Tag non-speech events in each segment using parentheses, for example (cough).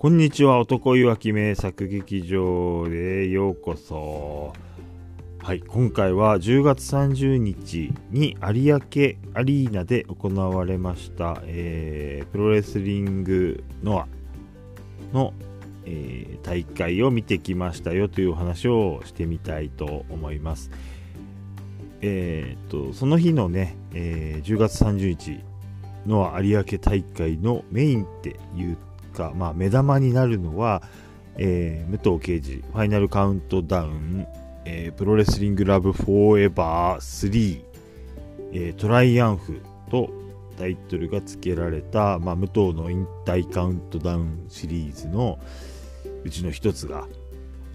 こんにちは、男いわき名作劇場へようこそ。はい、今回は10月30日に有明アリーナで行われました、えー、プロレスリングノアの、えー、大会を見てきましたよというお話をしてみたいと思います。えー、っと、その日のね、え10月30日の有明大会のメインっていうか、まあ、目玉になるのは、えー、武藤敬司ファイナルカウントダウン、えー、プロレスリングラブフォーエバー3、えー、トライアンフとタイトルが付けられた、まあ、武藤の引退カウントダウンシリーズのうちの一つが、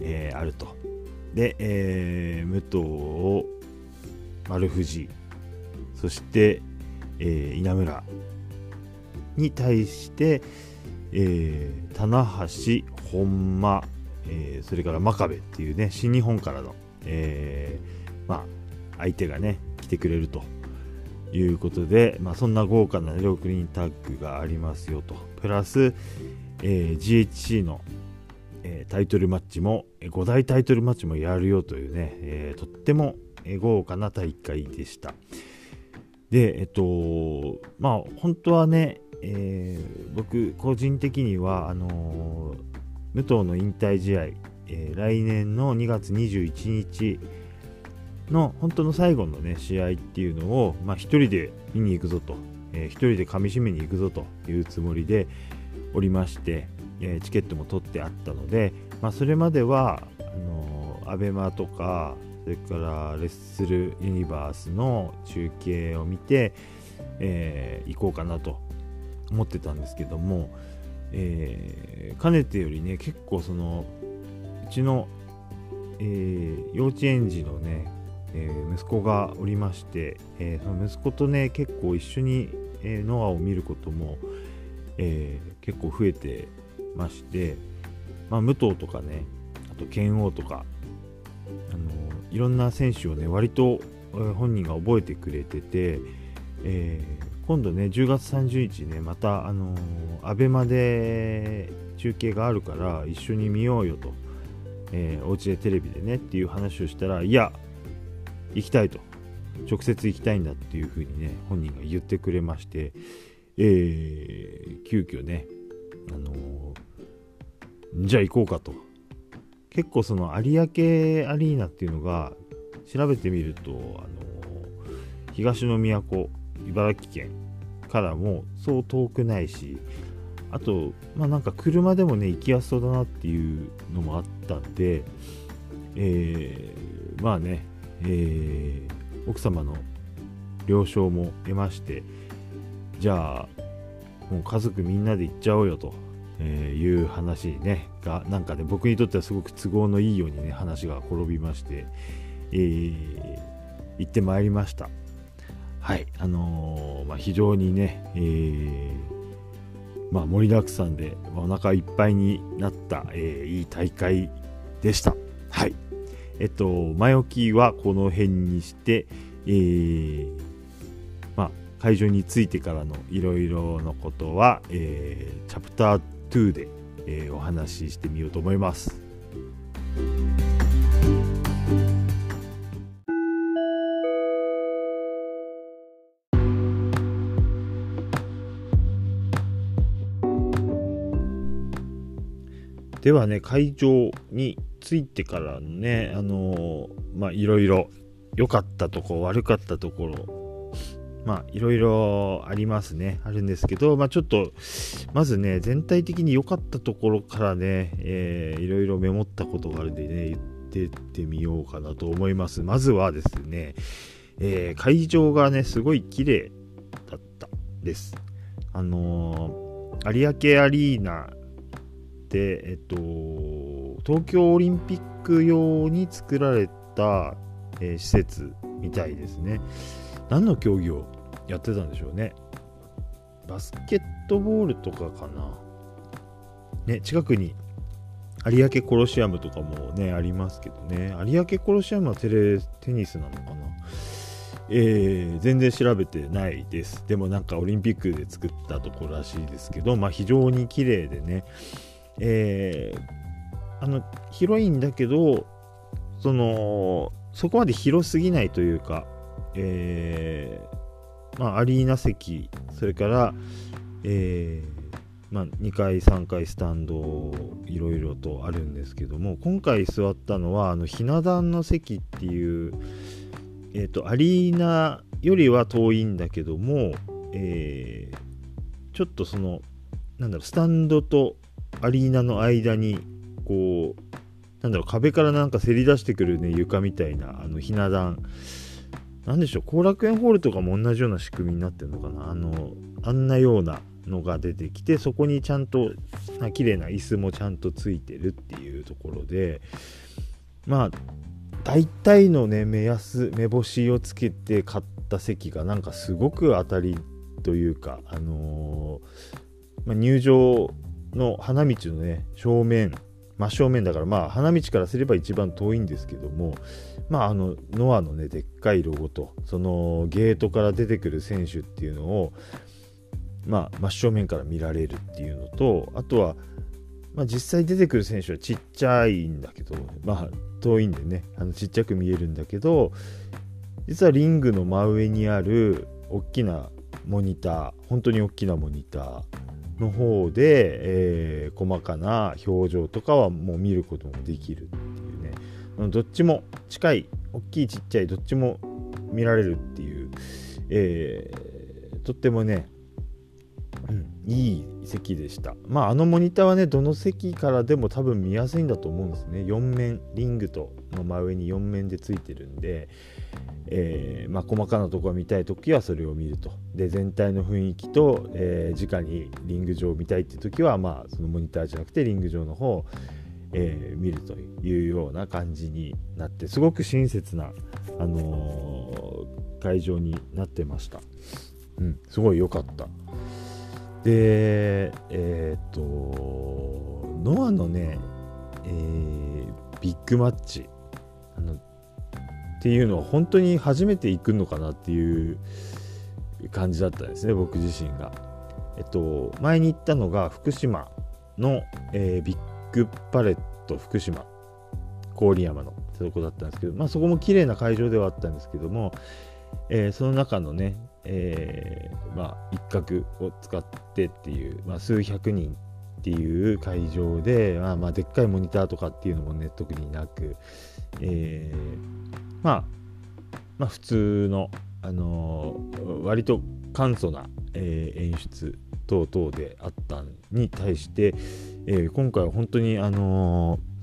えー、あると。で、えー、武藤を丸藤そして、えー、稲村に対して、えー、棚橋本間、えー、それから真壁っていうね新日本からの、えー、まあ、相手がね来てくれるということで、まあ、そんな豪華な6人タッグがありますよと。プラス、えー GHC の、えタイトルマッチも5大タイトルマッチもやるよというね、えとっても豪華な大会でした。でえっとまあ本当はねえー、僕個人的にはあのー、武藤の引退試合、えー、来年の2月21日の本当の最後のね試合っていうのを、まあ、1人で見に行くぞと、えー、1人でかみしめに行くぞというつもりでおりまして、えチケットも取ってあったので、まあ、それまではあのー、アベマとかそれからレッスルユニバースの中継を見て、えー、行こうかなと思ってたんですけども、えー、かねてよりね結構そのうちの、えー、幼稚園児のね、えー、息子がおりまして、えその息子とね結構一緒に、えノアを見ることも、え結構増えてまして、まあ、武藤とかねあと剣王とかあのいろんな選手をね割と本人が覚えてくれてて、えー、今度ね10月30日ねまたあのー、アベマで中継があるから一緒に見ようよと、えー、お家でテレビでねっていう話をしたらいや行きたいと。直接行きたいんだっていうふうにね本人が言ってくれまして、えー、急遽ねあのー、じゃあ行こうかと。結構その有明アリーナっていうのが調べてみると、あのー、東の都茨城県からもそう遠くないしあと、まあ、なんか車でもね行きやすそうだなっていうのもあったんで、えー、まあね、えー、奥様の了承も得ましてじゃあもう家族みんなで行っちゃおうよと、えいう話ねがなんかね僕にとってはすごく都合のいいようにね話が転びまして、えー、行ってまいりました。はいあのー、まあ、非常にね、えー、まあ、盛りだくさんでお腹いっぱいになった、えー、いい大会でした。はい。えっと、前置きはこの辺にして、えー、まあ、会場に着いてからのいろいろのことは、えー、チャプター2で、えー、お話ししてみようと思います。ではね、会場に着いてからね、あのー、まあ、いろいろ良かったとこ、悪かったところ、まあ、いろいろありますね、あるんですけど、まあ、ちょっと、まずね、全体的に良かったところからね、えー、いろいろメモったことがあるんでね、言ってってみようかなと思います。まずはですね、えー、会場がね、すごい綺麗だったです。あのー、有明アリーナ、えっと、東京オリンピック用に作られた、えー、施設みたいですね。何の競技をやってたんでしょうね。バスケットボールとかかな。ね、近くに有明コロシアムとかもね、ありますけどね。有明コロシアムはテレテニスなのかな。えー、全然調べてないです。でもなんかオリンピックで作ったところらしいですけど、まあ非常に綺麗でね、えー、あの広いんだけどそのそこまで広すぎないというか、えー、まあ、アリーナ席それから、えーまあ、2階3階スタンドいろいろとあるんですけども今回座ったのはあのひな壇の席っていう、えーと、アリーナよりは遠いんだけども、えー、ちょっとそのなんだろうスタンドとアリーナの間にこうなんだろう壁からなんかせり出してくるね床みたいなあのひな壇。なんでしょう後楽園ホールとかも同じような仕組みになってるのかな。あのあんなようなのが出てきてそこにちゃんと綺麗な椅子もちゃんとついてるっていうところでまあ大体のね目安目星をつけて買った席がなんかすごく当たりというかあのー、まあ、入場の花道のね正面真正面だからまあ花道からすれば一番遠いんですけどもまああのノアのねでっかいロゴとそのゲートから出てくる選手っていうのをまあ、真正面から見られるっていうのとあとは、まあ、実際出てくる選手はちっちゃいんだけど、まあ、遠いんでねあのちっちゃく見えるんだけど実はリングの真上にある大きなモニター本当に大きなモニターの方で、えー、細かな表情とかはもう見ることもできるっていうねどっちも近い大きいちっちゃいどっちも見られるっていう、えー、とってもねうん、いい席でした。まあ、あのモニターはね、どの席からでも多分見やすいんだと思うんですね。4面、リングとの真上に4面でついてるんで、えー、まあ、細かなところが見たいときはそれを見ると。で、全体の雰囲気と、えー、直にリング上を見たいっていうときは、まあ、そのモニターじゃなくてリング上の方を、えー、見るというような感じになって、すごく親切な、あの会場になってました。うん、すごい良かった。で、えっ、と、ノアのね、え、ビッグマッチあのっていうのは本当に初めて行くのかなっていう感じだったんですね、僕自身が。えっと、前に行ったのが福島の、えー、ビッグパレット福島郡山のとこだったんですけど、まあ、そこも綺麗な会場ではあったんですけども、えー、その中のね、えー、まあ、一角を使ってっていう、まあ、数百人っていう会場で、まあ、まあ、でっかいモニターとかっていうのもね、特になく、えー、まあ、まあ、普通の、あのー、割と簡素な、えー、演出等々であったに対して、えー、今回は本当に、あのー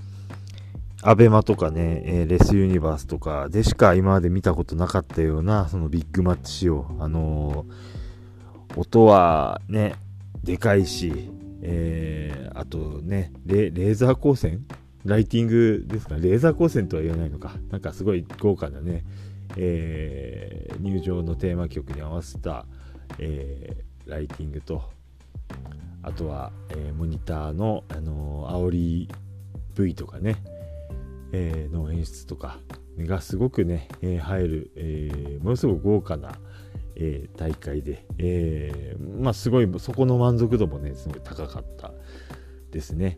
アベマとかね、え、レスユニバースとかでしか今まで見たことなかったような、そのビッグマッチ仕様。あの、音はね、でかいし、え、あとね、レーザー光線ライティングですかレーザー光線とは言わないのか。なんかすごい豪華なね、えー、入場のテーマ曲に合わせた、えー、ライティングと、あとは、えー、モニターの、あのー、煽り V とかね、えー、の演出とかがすごくね、えー、入る、えー、ものすごく豪華な、えー、大会で、えー、まあすごいそこの満足度もねすごい高かったですね。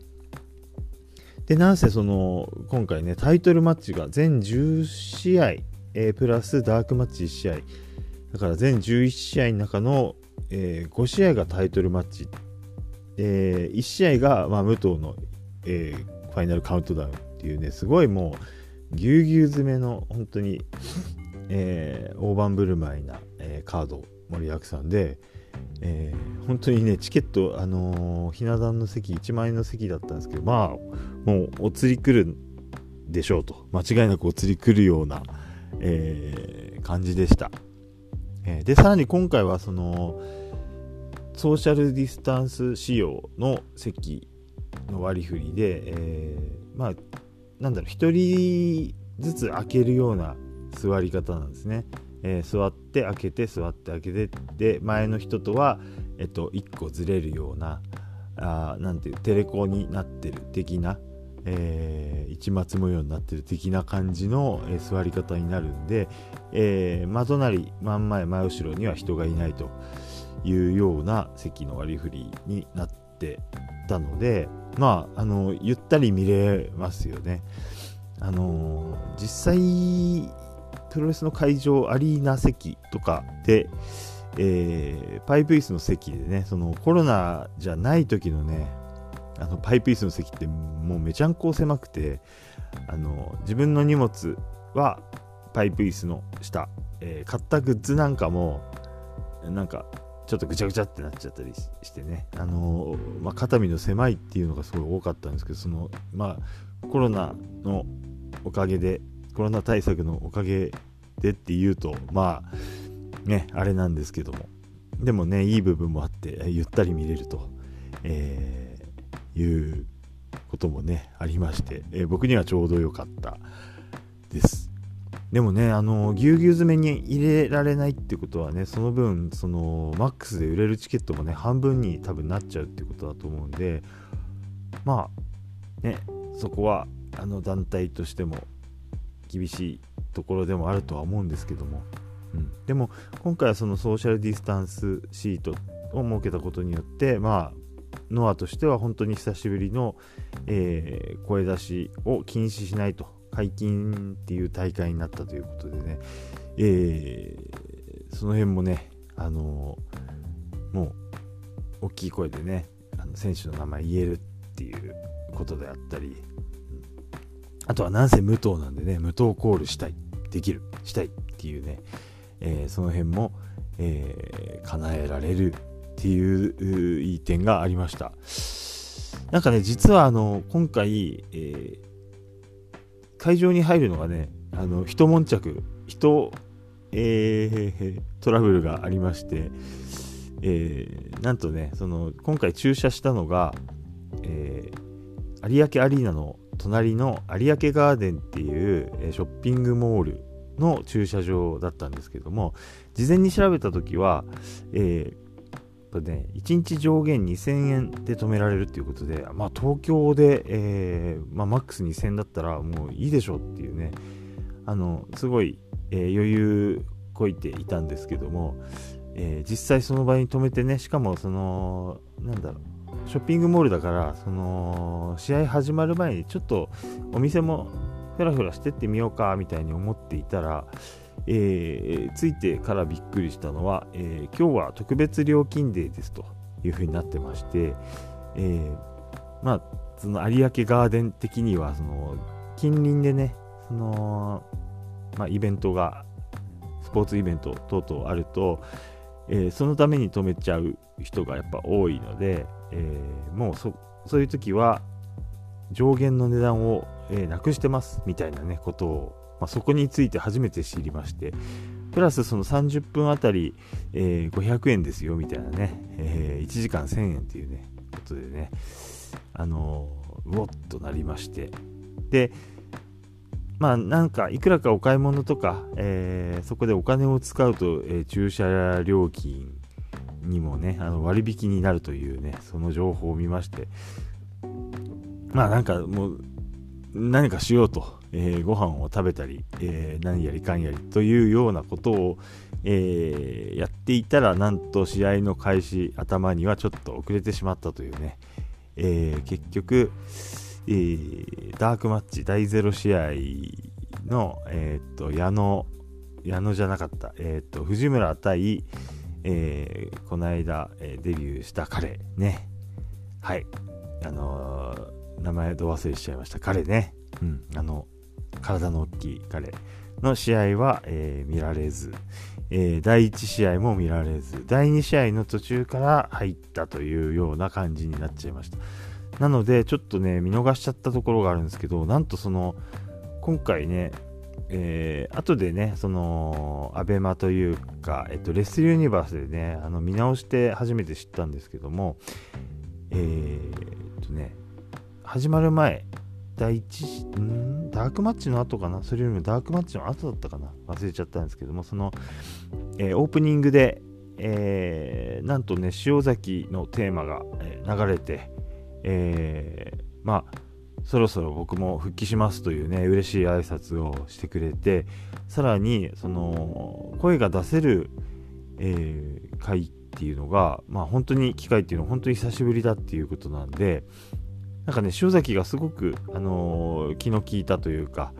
でなんせその今回ねタイトルマッチが全10試合、えー、プラスダークマッチ1試合だから全11試合の中の、えー、5試合がタイトルマッチ、えー、1試合が、まあ、武藤の、えー、ファイナルカウントダウンっていうね、すごいもう、ぎゅうぎゅう詰めの、本当に、えー、大盤振る舞いな、えー、カード盛りだくさんで、えー、本当にね、チケット、あのー、ひな壇の席、1万円の席だったんですけど、まあ、もうお釣り来るでしょうと、間違いなくお釣り来るような、えー、感じでした。えー、で、さらに今回は、その、ソーシャルディスタンス仕様の席の割り振りで、えー、まあ、なんだろう、1人ずつ開けるような座り方なんですね。えー、座って開けて座って開けてで前の人とは、えっと、1個ずれるようなあなんていうテレコになってる的な、えー、市松模様になってる的な感じの、えー、座り方になるんで、えー、真隣真ん前真後ろには人がいないというような席の割り振りになってたので、まああのゆったり見れますよね。あの実際プロレスの会場アリーナ席とかで、えー、パイプ椅子の席でねそのコロナじゃない時のねあのパイプ椅子の席ってもうめちゃんこ狭くてあの自分の荷物はパイプ椅子の下、えー、買ったグッズなんかもなんかちょっとぐちゃぐちゃってなっちゃったりしてね、あのー、まあ、肩身の狭いっていうのがすごい多かったんですけどその、まあ、コロナのおかげでコロナ対策のおかげでっていうとまあねあれなんですけども。でもねいい部分もあってゆったり見れると、えー、いうこともねありまして、えー、僕にはちょうど良かったです。でもねあのぎゅうぎゅう詰めに入れられないってことはねその分そのマックスで売れるチケットもね半分に多分なっちゃうってことだと思うんでまあねそこはあの団体としても厳しいところでもあるとは思うんですけども、うん、でも今回はそのソーシャルディスタンスシートを設けたことによってまあノアとしては本当に久しぶりの、えー、声出しを禁止しないと解禁っていう大会になったということでね、えー、その辺もね、あのー、もう大きい声でねあの選手の名前言えるっていうことであったり、あとはなんせ武藤なんでね、武藤コールしたい、できる、したいっていうね、えー、その辺も、えー、叶えられるっていういい点がありました。なんかね、実はあの、今回、えー、会場に入るのがね、あの、一悶着、人、えー、トラブルがありまして、えー、なんとね、その、今回駐車したのが、えー、有明アリーナの隣の有明ガーデンっていうショッピングモールの駐車場だったんですけども事前に調べた時は、えーね、1日上限2000円で止められるっていうことで、まあ、東京で、えー、まあ、マックス2000円だったらもういいでしょっていうねあのすごい、えー、余裕こいていたんですけども、え実際その場に止めてねしかもそのなんだろうショッピングモールだからその試合始まる前にちょっとお店もふらふらしてってみようかみたいに思っていたら、えー、ついてからびっくりしたのは、えー、今日は特別料金デーですというふうになってまして、えー、まあその有明ガーデン的にはその近隣でねその、まあ、イベントがスポーツイベント等々あると、えー、そのために止めちゃう人がやっぱ多いので、えー、もうそそういう時は上限の値段を、えー、なくしてますみたいなねことを、まあ、そこについて初めて知りましてプラスその30分あたり、えー、500円ですよみたいなね、えー、1時間1000円っていうねことでねあの、うおっとなりまして。でまあなんかいくらかお買い物とか、えー、そこでお金を使うと、えー、駐車料金にもね、あの割引になるというね、その情報を見まして、まあなんかもう、何かしようと、えー、ご飯を食べたり、えー、何やりかんやりというようなことを、えー、やっていたら、なんと試合の開始、頭にはちょっと遅れてしまったというね、え、結局、えー、ダークマッチ第0試合の、えー、っと矢野、矢野じゃなかった、えー、っと藤村対、えー、この間、えー、デビューした彼ね。はい。あの、名前ど忘れしちゃいました。彼ね。うん。あの、体の大きい彼の試合は、えー、見られず、えー、第1試合も見られず、第2試合の途中から入ったというような感じになっちゃいました。なので、ちょっとね、見逃しちゃったところがあるんですけど、なんとその、今回ね、えー、後でね、その、アベマというか、えっと、レスユニバースでね、あの見直して初めて知ったんですけども、えー、っとね、始まる前、第一、んダークマッチの後かな？それよりもダークマッチの後だったかな？忘れちゃったんですけども、その、えー、オープニングで、えー、なんとね、塩崎のテーマが、え、流れて、えー、まあ、そろそろ僕も復帰しますというね嬉しい挨拶をしてくれてさらにその声が出せる、えー、回っていうのがまあ本当に機会っていうのは本当に久しぶりだっていうことなんで、なんかね塩崎がすごく、あのー、気の利いたというか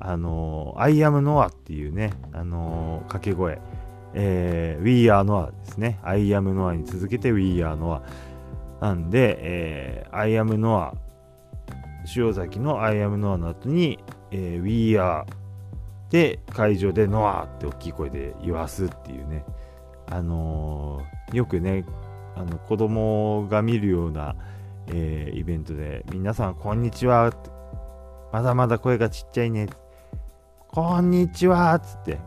あのー、I am Noah っていうね、あのー、掛け声、えー、We are Noah ですね。I am Noah に続けて We are Noah。なんで、えー、I am Noah、塩崎の I am Noah の後に、えー、We are で、会場で Noah って大きい声で言わすっていうね、あのー、よくね、あの子供が見るような、えー、イベントで、皆さん、こんにちは。まだまだ声がちっちゃいね。こんにちはっつって。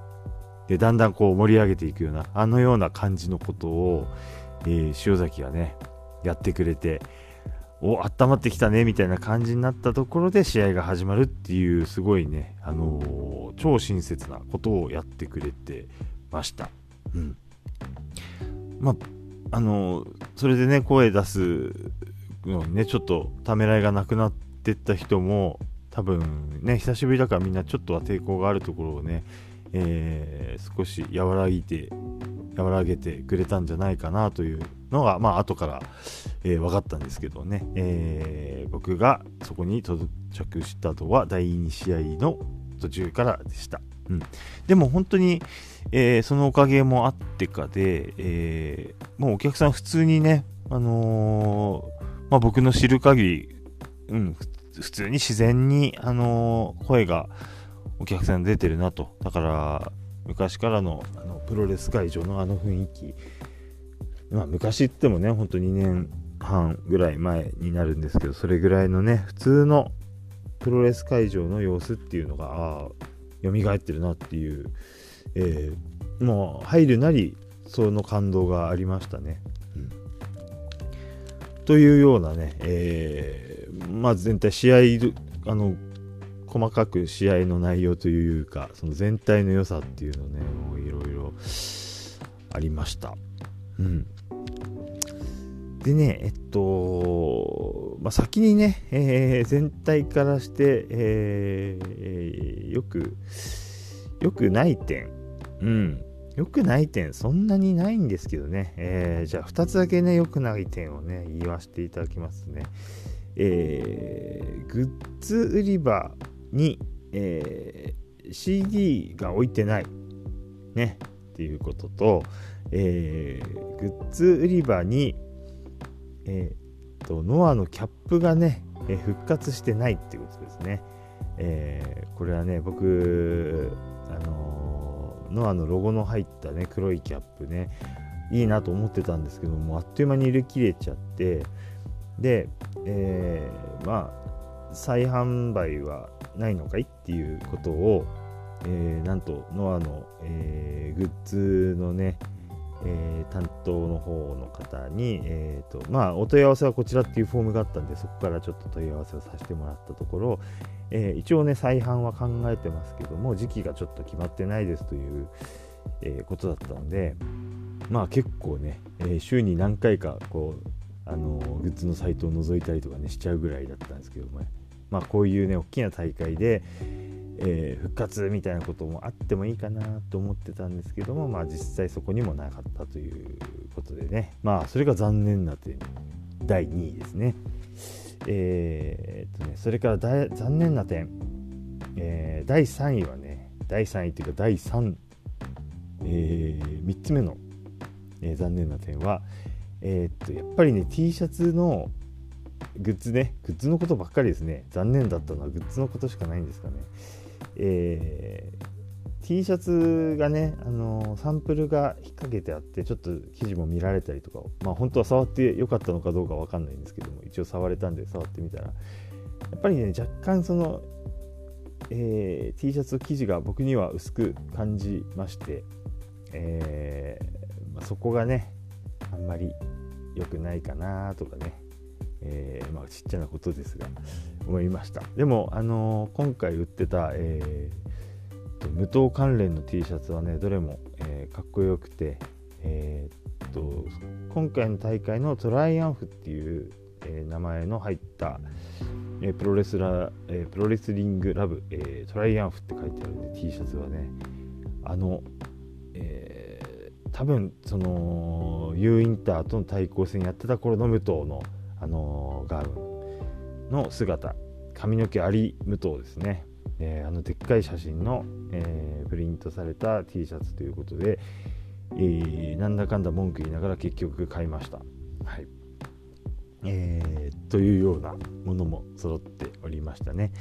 で、だんだんこう盛り上げていくような、あのような感じのことを、えー、塩崎がね、やってくれて、お、温まってきたね、みたいな感じになったところで試合が始まるっていう、すごいね、あのー、超親切なことをやってくれてました。うん。まあ、あのー、それでね、声出すのね、ちょっとためらいがなくなってった人も、多分ね、久しぶりだからみんなちょっとは抵抗があるところをね、えー、少し和らいて、和らげてくれたんじゃないかなというのが、まあ、後から、えー、分かったんですけどね、えー、僕がそこに到着したのは第2試合の途中からでした。うん、でも本当に、えー、そのおかげもあってかで、え、もうお客さん普通にね、あの、まあ、僕の知る限り、うん、普通に自然に、あの声がお客さん出てるなと。だから、昔からのあのプロレス会場のあの雰囲気、まあ、昔ってもね、ほんと2年半ぐらい前になるんですけど、それぐらいのね、普通のプロレス会場の様子っていうのが、ああ、蘇ってるなっていう、えー、もう入るなり、その感動がありましたね。うん、というようなね、えー、まあ全体試合、あの、細かく試合の内容というか、その全体の良さっていうのね、いろいろありました。うん。でね、えっと、まあ、先にね、えー、全体からして、えー、よく、よくない点、うん、よくない点、そんなにないんですけどね、えー、じゃあ2つだけね、よくない点をね、言わせていただきますね。えー、グッズ売り場に、えー、CD が置いてない、ね、っていうことと、えー、グッズ売り場に、えー、とノアのキャップがね、えー、復活してないっていうことですね。えー、これはね、僕、あのー、ノアのロゴの入ったね、黒いキャップね、いいなと思ってたんですけども、あっという間に売り切れちゃって、で、えー、まあ、再販売はないのかいっていうことを、えー、なんとノアの、えー、グッズのね、えー、担当の方の方に、えーとまあ、お問い合わせはこちらっていうフォームがあったんでそこからちょっと問い合わせをさせてもらったところ、えー、一応ね再販は考えてますけども時期がちょっと決まってないですという、えー、ことだったのでまあ結構ね、え、週に何回かこうあのグッズのサイトを覗いたりとかねしちゃうぐらいだったんですけども、まあこういうね大きな大会で、えー、復活みたいなこともあってもいいかなと思ってたんですけども、まあ、実際そこにもなかったということでね、まあ、それが残念な点、第2位ですね。えー、っとね、それから残念な点、えー、第3位はね、第3位っていうか第3、えー、3つ目の、え、残念な点は、え、っと、やっぱりね、T シャツのグッズね、グッズのことばっかりですね。残念だったのはグッズのことしかないんですかね。えー、T シャツがね、あのー、サンプルが引っ掛けてあってちょっと生地も見られたりとかまあ本当は触ってよかったのかどうかわかんないんですけども一応触れたんで触ってみたらやっぱりね若干その、えー、T シャツ生地が僕には薄く感じまして、えー、まあ、そこがねあんまり良くないかなとかねえー、まあ、ちっちゃなことですが思いました。でも、あのー、今回売ってた、えー、無糖関連の T シャツはねどれも、えかっこよくて、えっと今回の大会のトライアンフっていう、え名前の入った、えプロレスラえプロレスリングラブ、えトライアンフって書いてある、ね、T シャツはねあの、え多分その U インターとの対抗戦やってた頃の武藤のあのガウンの姿髪の毛あり無糖ですね、えー、あのでっかい写真の、えー、プリントされた T シャツということで、えー、なんだかんだ文句言いながら結局買いました。はいえー、というようなものも揃っておりましたね。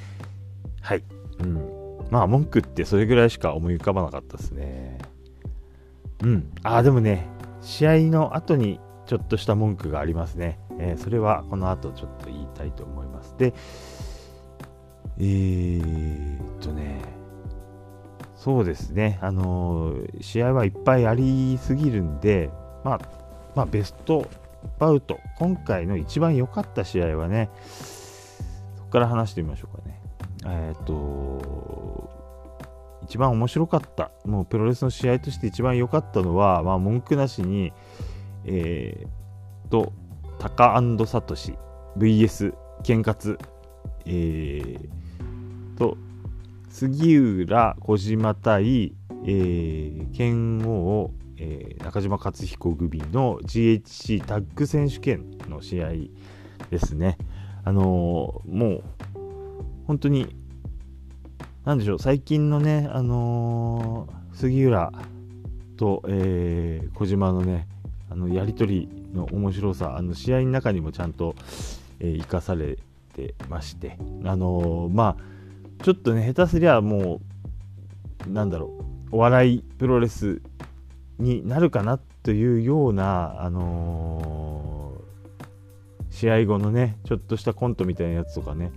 はい。うん。まあ、文句ってそれぐらいしか思い浮かばなかったですね。うん。ああ、でもね、試合の後にちょっとした文句がありますね。えー、それはこの後ちょっと言いたいと思います。で、えー、っとね、そうですね、あのー、試合はいっぱいありすぎるんで、まあ、まあ、ベストバウト、今回の一番良かった試合はね、そこから話してみましょうかね。えっ、と、一番面白かった、もうプロレスの試合として一番良かったのは、まあ、文句なしに、えー、と、タカサトシ VS ケンカツ、えー、と、杉浦小島対、えー、剣王、えー、中島克彦組の GHC タッグ選手権の試合ですね。あのー、もう本当に何でしょう最近のね、あのー、杉浦と、えー、小島のねあのやり取りの面白さあの試合の中にもちゃんと、えー、生かされてましてあのー、まあちょっとね下手すりゃもうなんだろうお笑いプロレスになるかなというようなあのー、試合後のねちょっとしたコントみたいなやつとかね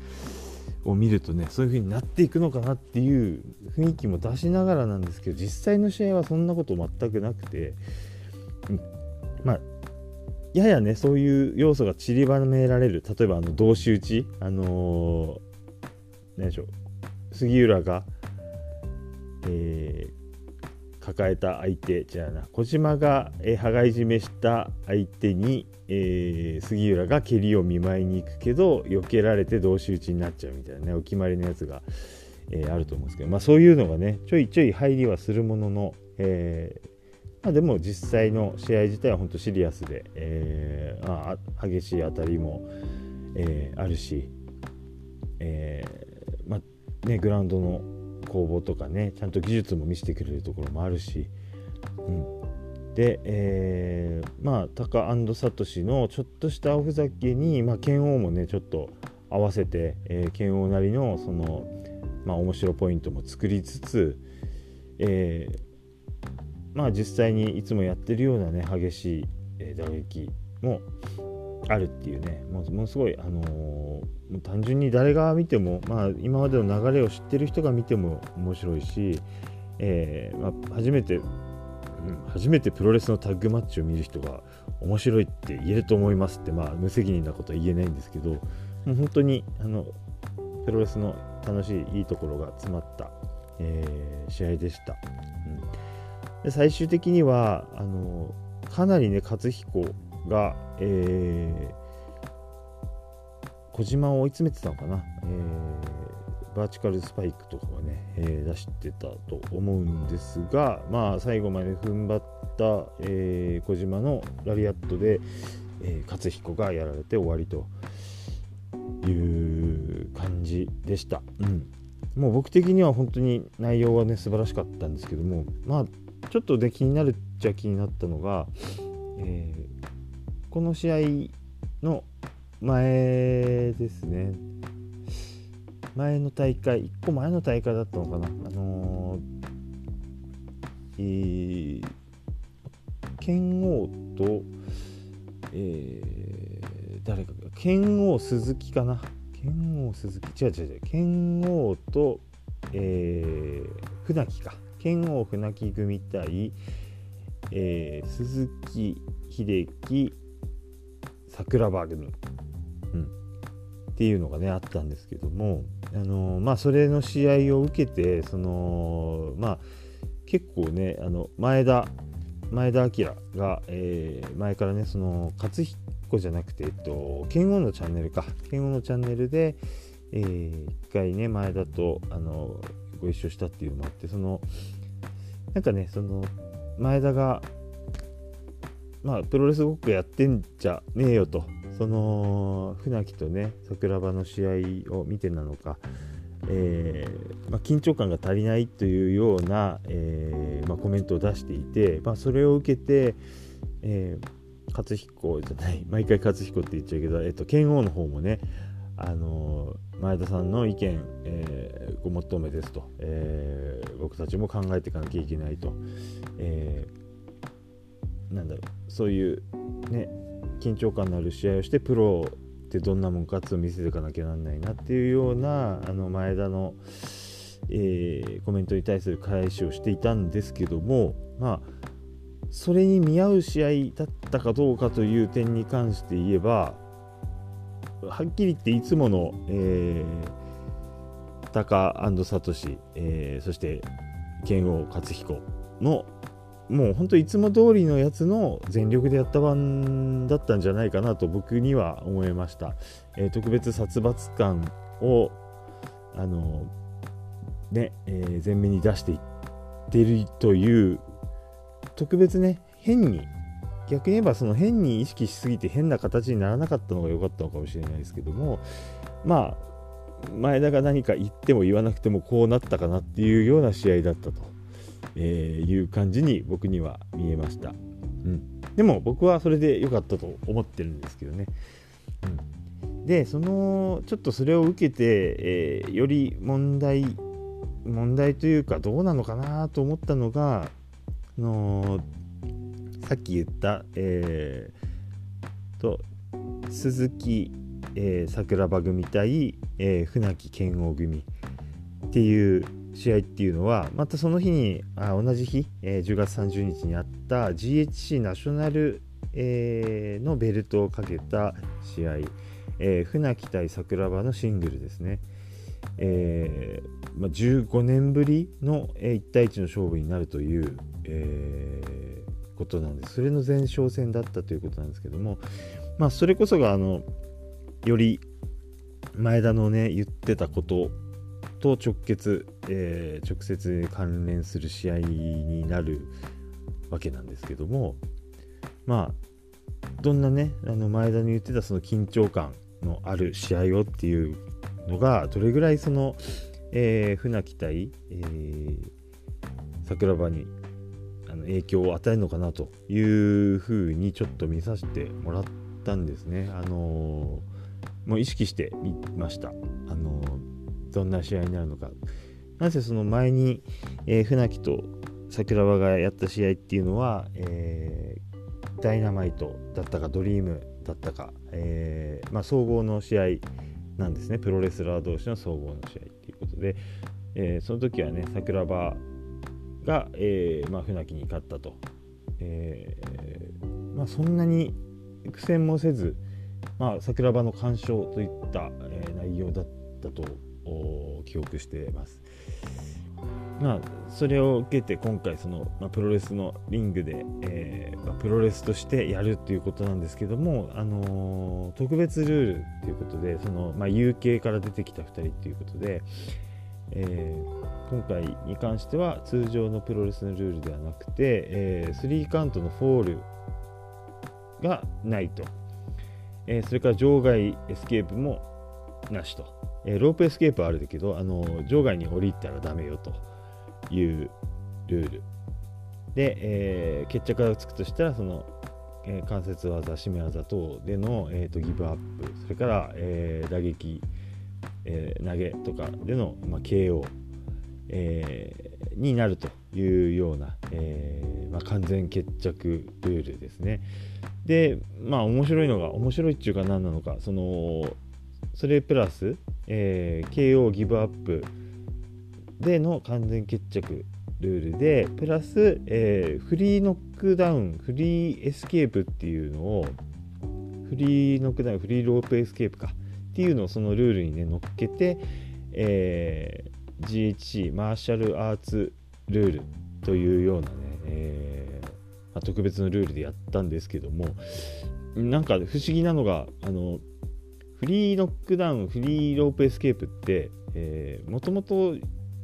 を見るとねそういう風になっていくのかなっていう雰囲気も出しながらなんですけど実際の試合はそんなこと全くなくてまあ、ややね、そういう要素が散りばめられる。例えば、あの、同士打ち。あのー、何でしょう。杉浦が、えー、抱えた相手、じゃあな、小島が、え、羽交い締めした相手に、えー、杉浦が蹴りを見舞いに行くけど、避けられて同士打ちになっちゃうみたいなね、お決まりのやつが、えー、あると思うんですけど、まあそういうのがね、ちょいちょい入りはするものの、えー、まあ、でも実際の試合自体は本当シリアスで、えー、あ激しい当たりも、えー、あるし、えー、まあね、グラウンドの攻防とかねちゃんと技術も見せてくれるところもあるし、うん、で、えー、まあタカサトシのちょっとしたおふざけに、まあ、剣王もねちょっと合わせて、えー、剣王なりのその、まあ、面白ポイントも作りつつ、えーまあ実際にいつもやってるようなね激しい、え打撃もあるっていうねものすごい、あのー、単純に誰が見ても、まあ、今までの流れを知ってる人が見ても面白いし、えー、まあ、初めて、うん、初めてプロレスのタッグマッチを見る人が面白いって言えると思いますって、まあ、無責任なことは言えないんですけどもう本当にあのプロレスの楽しいいいところが詰まった、えー、試合でした。うんで最終的にはあのかなりね勝彦が、えー、小島を追い詰めてたのかな、えー、バーチカルスパイクとかはね、えー、出してたと思うんですが、まあ、最後まで踏ん張った、えー、小島のラリアットで、えー、勝彦がやられて終わりという感じでした。うんもう僕的には本当に内容はね素晴らしかったんですけどもまあちょっとで気になるっちゃ気になったのが、えー、この試合の前ですね。前の大会1個前の大会だったのかな。あのー、えー、剣王と、えー、誰か剣王鈴木かな。剣王鈴木。違う違う違う。剣王と、えー、船木か。剣王船木組対、えー、鈴木秀樹桜庭組、うん、っていうのがねあったんですけども、あのー、まあ、それの試合を受けてその、まあ、結構ねあの前田前田明が、えー、前からねその勝彦じゃなくて、えっと、剣王のチャンネルか。剣王のチャンネルで、えー、一回ね前田とあのご一緒したっていうのもあってそのなんかねその前田がまあプロレスごっこやってんじゃねえよと。その船木とね桜庭の試合を見てなのか、えー、まあ、緊張感が足りないというような、えー、まあ、コメントを出していて、まあ、それを受けて、えー、勝彦じゃない毎回勝彦って言っちゃうけど、えーと、剣王の方もねあの前田さんの意見、えー、ご求めですと、えー、僕たちも考えていかなきゃいけないと、えー、なんだろうそういうね緊張感のある試合をしてプロってどんなもんかってを見せていかなきゃなんないなっていうようなあの前田の、え、コメントに対する返しをしていたんですけどもまあそれに見合う試合だったかどうかという点に関して言えばはっきり言っていつもの、えー、タカサトシ、えー、そして剣王勝彦のもう本当いつも通りのやつの全力でやった版だったんじゃないかなと僕には思いました。えー、特別殺伐感をあのね、えー、前面に出していってるという特別ね変に逆に言えばその変に意識しすぎて変な形にならなかったのが良かったのかもしれないですけどもまあ前田が何か言っても言わなくてもこうなったかなっていうような試合だったと、えー、いう感じに僕には見えました、うん、でも僕はそれで良かったと思ってるんですけどね、うん、でそのちょっとそれを受けて、えー、より問題問題というかどうなのかなと思ったのがあのさっき言った、えー、と鈴木、えー、桜庭組対、えー、船木剣王組っていう試合っていうのはまたその日にあ同じ日、えー、10月30日にあった GHC ナショナル、えー、のベルトをかけた試合、えー、船木対桜庭のシングルですね。えーまあ、15年ぶりの1対1の勝負になるという、えー、ことなんですそれの前哨戦だったということなんですけども、まあ、それこそがあのより前田のね言ってたことと直結、えー、直接関連する試合になるわけなんですけどもまあどんなねあの前田に言ってたその緊張感のある試合をっていうのがどれぐらいその、えー、船木対、えー、桜庭にあの影響を与えるのかなというふうにちょっと見させてもらったんですね。あのー、もう意識してみました。あのー、どんな試合になるのか。なぜその前に、えー、船木と桜庭がやった試合っていうのは、えー、ダイナマイトだったかドリームだったか、えーまあ、総合の試合なんですねプロレスラー同士の総合の試合っていうことで、えー、その時はね桜庭が、えーまあ、船木に勝ったと、えーまあ、そんなに苦戦もせず、まあ、桜庭の完勝といった、えー、内容だったと記憶しています。まあ、それを受けて今回その、まあ、プロレスのリングで、えーまあ、プロレスとしてやるっていうことなんですけども、あのー、特別ルールっていうことでその、まあ、UK から出てきた2人っていうことで、えー、今回に関しては通常のプロレスのルールではなくて、えー、3カウントのフォールがないと、えー、それから場外エスケープもなしと、え、ロープエスケープはあるけど、あの場外に降りたらダメよと。いうルール。で、え、決着がつくとしたらその、え、関節技締め技等での、えーと、ギブアップ。それから、えー、打撃、えー、投げとかでの、まあ、KO、えー、になるというような、えーまあ、完全決着ルールですね。でまあ面白いのが面白いっていうか何なのかそのそれプラス、え、KO ギブアップでの完全決着ルールでプラス、えー、フリーノックダウンフリーエスケープっていうのをフリーノックダウンフリーロープエスケープか。っていうのをそのルールにね乗っけて、えー、GHC マーシャルアーツルールというようなね、えーまあ、特別のルールでやったんですけどもなんか不思議なのがあのフリーノックダウンフリーロープエスケープってもともと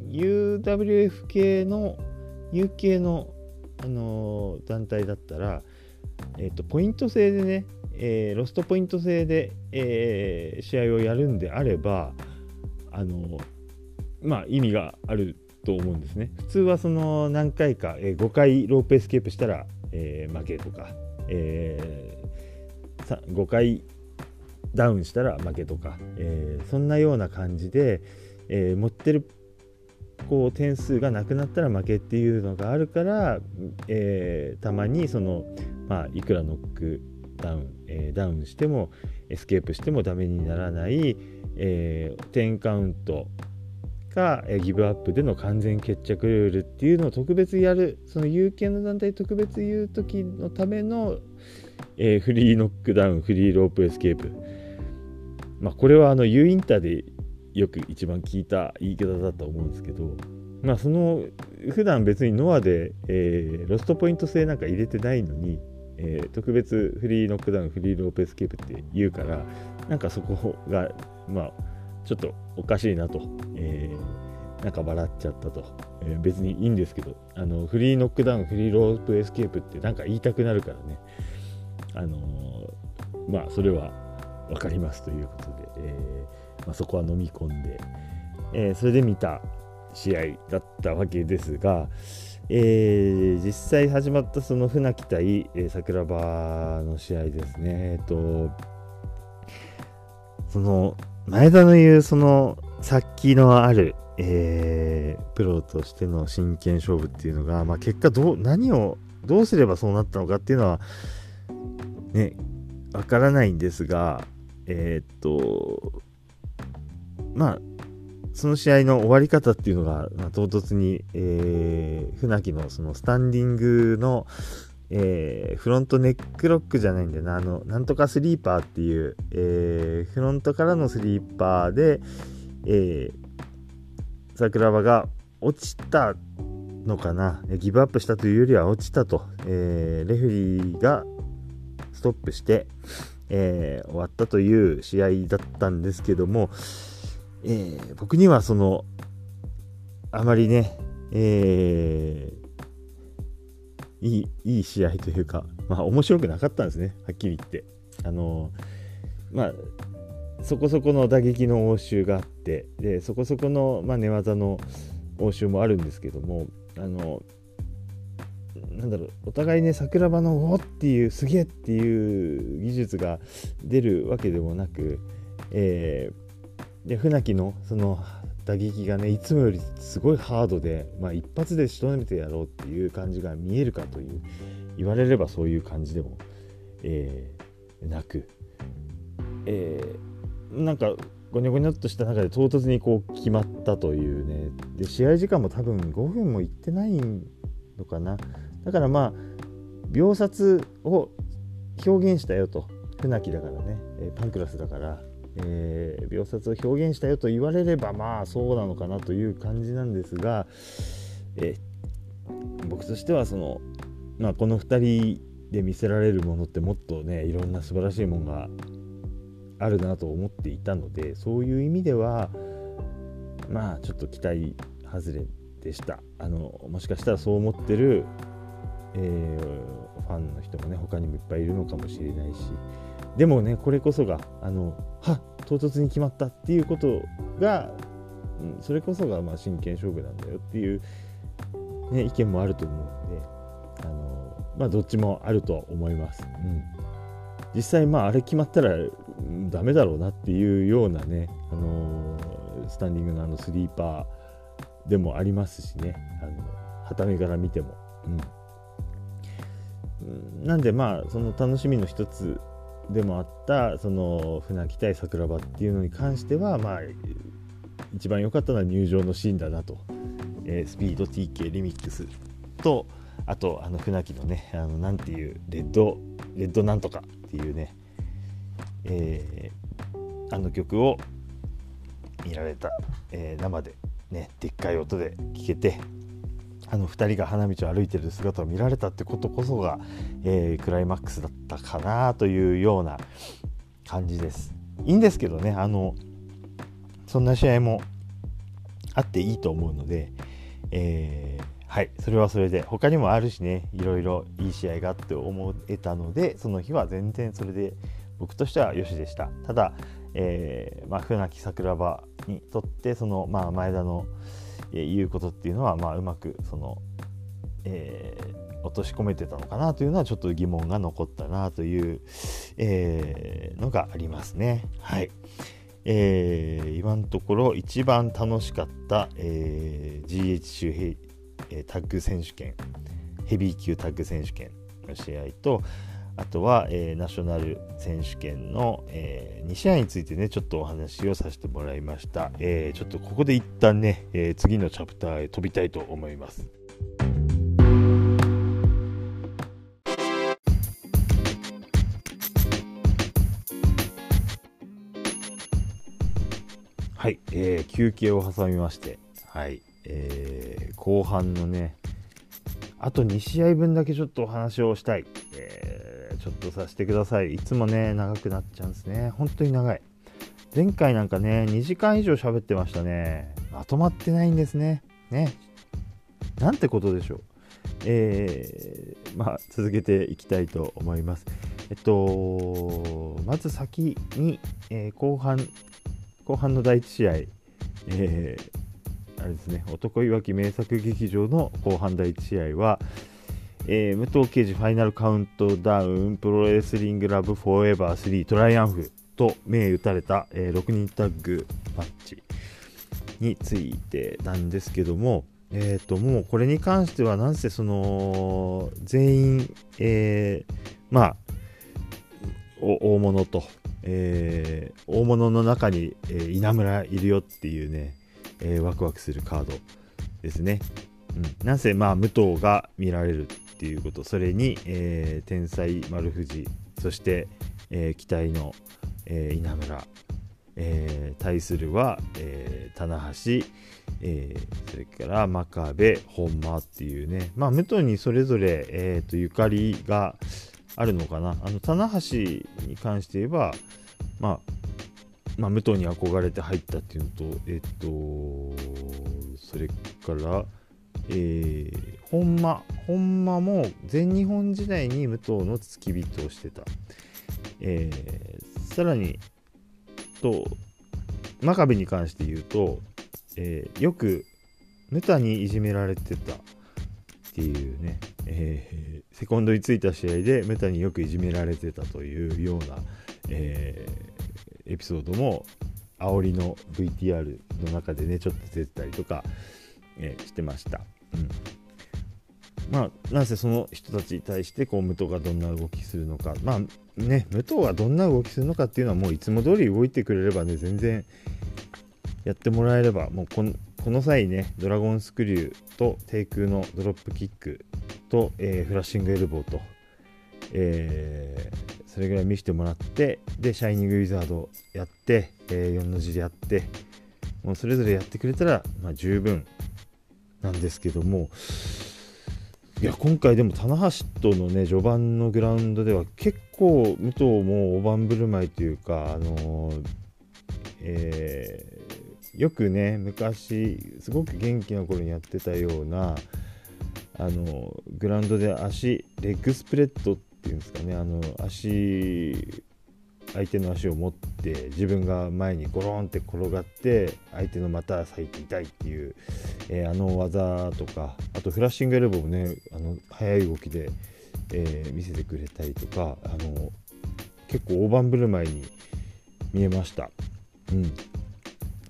UWF 系の U 系の、あのー、団体だったら、えーと、ポイント制でね、えー、ロストポイント制で、えー、試合をやるんであればあのまあ意味があると思うんですね。普通はその何回か、えー、5回ロープエスケープしたら、えー、負けとか、えー、5回ダウンしたら負けとか、えー、そんなような感じで、えー、持ってるこう点数がなくなったら負けっていうのがあるから、えー、たまにその、まあ、いくらノックダウン、えー、ダウンしてもエスケープしてもダメにならない、えー、10カウントか、えー、ギブアップでの完全決着ルールっていうのを特別やるその U 系の団体特別言う時のための、えー、フリーノックダウンフリーロープエスケープ。まあこれはあの U インターでよく一番聞いた言い方だと思うんですけどまあその普段別にノアで、えー、ロストポイント制なんか入れてないのに、えー、特別フリーノックダウンフリーロープエスケープって言うからなんかそこがまあちょっとおかしいなと、えー、なんか笑っちゃったと、えー、別にいいんですけどあのフリーノックダウンフリーロープエスケープってなんか言いたくなるからね。あのー、まあそれは分かりますということで、えーまあ、そこは飲み込んで、え、それで見た試合だったわけですが、えー、実際始まったその船木対、えー、桜庭の試合ですね。えっと、その前田の言うその殺気のある、えー、プロとしての真剣勝負っていうのが、まあ、結果どう何をどうすればそうなったのかっていうのはねわからないんですがえー、っとまあ、その試合の終わり方っていうのが、まあ、唐突に、えー、船木のそのスタンディングの、えー、フロントネックロックじゃないんだよな、あの、なんとかスリーパーっていう、えー、フロントからのスリーパーで、えー、桜庭が落ちたのかな、ギブアップしたというよりは落ちたと、えー、レフェリーがストップして、えー、終わったという試合だったんですけども、えー、僕にはその、あまりね、えー、いい、いい試合というか、まあ面白くなかったんですね、はっきり言って。あのまあ、そこそこの打撃の応酬があって、で、そこそこの、まあ、寝技の応酬もあるんですけども、あの、なんだろう、お互いね、桜庭のおっていう、すげえっていう技術が出るわけでもなく、えーで船木のその打撃がねいつもよりすごいハードで、まあ、一発で仕留めてやろうっていう感じが見えるかという言われればそういう感じでも、えー、なく、えー、なんかゴニョゴニョっとした中で唐突にこう決まったというね。で試合時間も多分5分もいってないのかな。だからまあ秒殺を表現したよと。船木だからね。えパンクラスだから。えー、秒殺を表現したよと言われればまあそうなのかなという感じなんですが、えー、僕としてはその、まあ、この2人で見せられるものってもっとねいろんな素晴らしいものがあるなと思っていたのでそういう意味ではまあちょっと期待外れでした。あのもしかしたらそう思ってる、えー、ファンの人もね他にもいっぱいいるのかもしれないしでもねこれこそがあのは唐突に決まったっていうことが、うん、それこそがまあ真剣勝負なんだよっていう、ね、意見もあると思うのであのまあどっちもあると思います。うん。実際まああれ決まったらダメだろうなっていうようなね、あのー、スタンディングのあのスリーパーでもありますしね。あの旗目から見ても、うん、なんでまあその楽しみの一つでもあったその船木対桜庭っていうのに関してはまあ一番良かったのは入場のシーンだなと、えー、スピード TK リミックスとあとあの船木のねあのなんていうレッドレッドなんとかっていうね、えー、あの曲を見られた、えー、生でねでっかい音で聴けてあの2人が花道を歩いてる姿を見られたってことこそが、えー、クライマックスだったかなというような感じです。いいんですけどねあのそんな試合もあっていいと思うので、えー、はいそれはそれで他にもあるしねいろいろいい試合があって思えたのでその日は全然それで僕としてはよしでしたただ、えーまあ、船木桜庭にとってその、まあ、前田の、えー、言うことっていうのは、まあ、うまくその、えー、落とし込めてたのかなというのはちょっと疑問が残ったなという、えー、のがありますね。はいえー、今のところ一番楽しかった、えー、GH 周平、えー、タッグ選手権ヘビー級タッグ選手権の試合とあとは、えー、ナショナル選手権の、えー、2試合についてね、ちょっとお話をさせてもらいました。えー、ちょっとここで一旦ね、え次のチャプターへ飛びたいと思います。はい、え休憩を挟みまして、はい、え後半のね、あと2試合分だけちょっとお話をしたい。えょっとさせてください。いつもね、長くなっちゃうんですね。本当に長い。前回なんかね、2時間以上喋ってましたね。まとまってないんですね。ね。なんてことでしょう。えー、まあ、続けていきたいと思います。えっと、まず先に、えー、後半、後半の第1試合、えー、あれですね、男いわき名作劇場の後半第1試合は、えー、武藤敬司ファイナルカウントダウンプロレスリングラブフォーエバー3トライアンフと銘打たれた、えー、6人タッグマッチについてなんですけども、えー、ともうこれに関してはなんせその全員、えー、まあ大物と、えー、大物の中に、えー、稲村いるよっていうね、えー、ワクワクするカードですね。うん、なんせまあ武藤が見られるっていうことそれに、えー、天才丸藤そして、えー、期待の、えー、稲村、えー、対するは、えー、棚橋、えー、それから真壁本間っていうね。まあ武藤にそれぞれ、えーと、ゆかりがあるのかな。あの棚橋に関して言えばまあまあ、武藤に憧れて入ったっていうのと、えっ、と、それから、えー、本間本間も全日本時代に武藤の付き人をしてた、えー、さらにと真壁に関して言うと、えー、よくムタにいじめられてた。っていうね、えー、セコンドについた試合でムタによくいじめられてたというような、えー、エピソードも煽りの VTR の中でねちょっと出てたりとか、えー、してました。うんまあ、なんせその人たちに対してこう武藤がどんな動きするのか、まあね、武藤がどんな動きするのかっていうのはもういつも通り動いてくれればね、全然やってもらえれば、もうこのこの際ね、ドラゴンスクリューと低空のドロップキックと、えー、フラッシングエルボーと、えー、それぐらい見せてもらって、で、シャイニングウィザードやって、えー、4の字でやって、もうそれぞれやってくれたら、まあ、十分なんですけども、いや今回でも棚橋とのね序盤のグラウンドでは結構武藤も大盤振る舞いというか、あのー、えー、よくね昔すごく元気な頃にやってたようなあのグラウンドで足レッグスプレッドっていうんですかねあの足相手の足を持って自分が前にゴロンって転がって相手の股裂いて痛いっていう、えー、あの技とかあとフラッシングエルボーもねあの速い動きで、えー、見せてくれたりとかあの結構大盤振る舞いに見えました。うん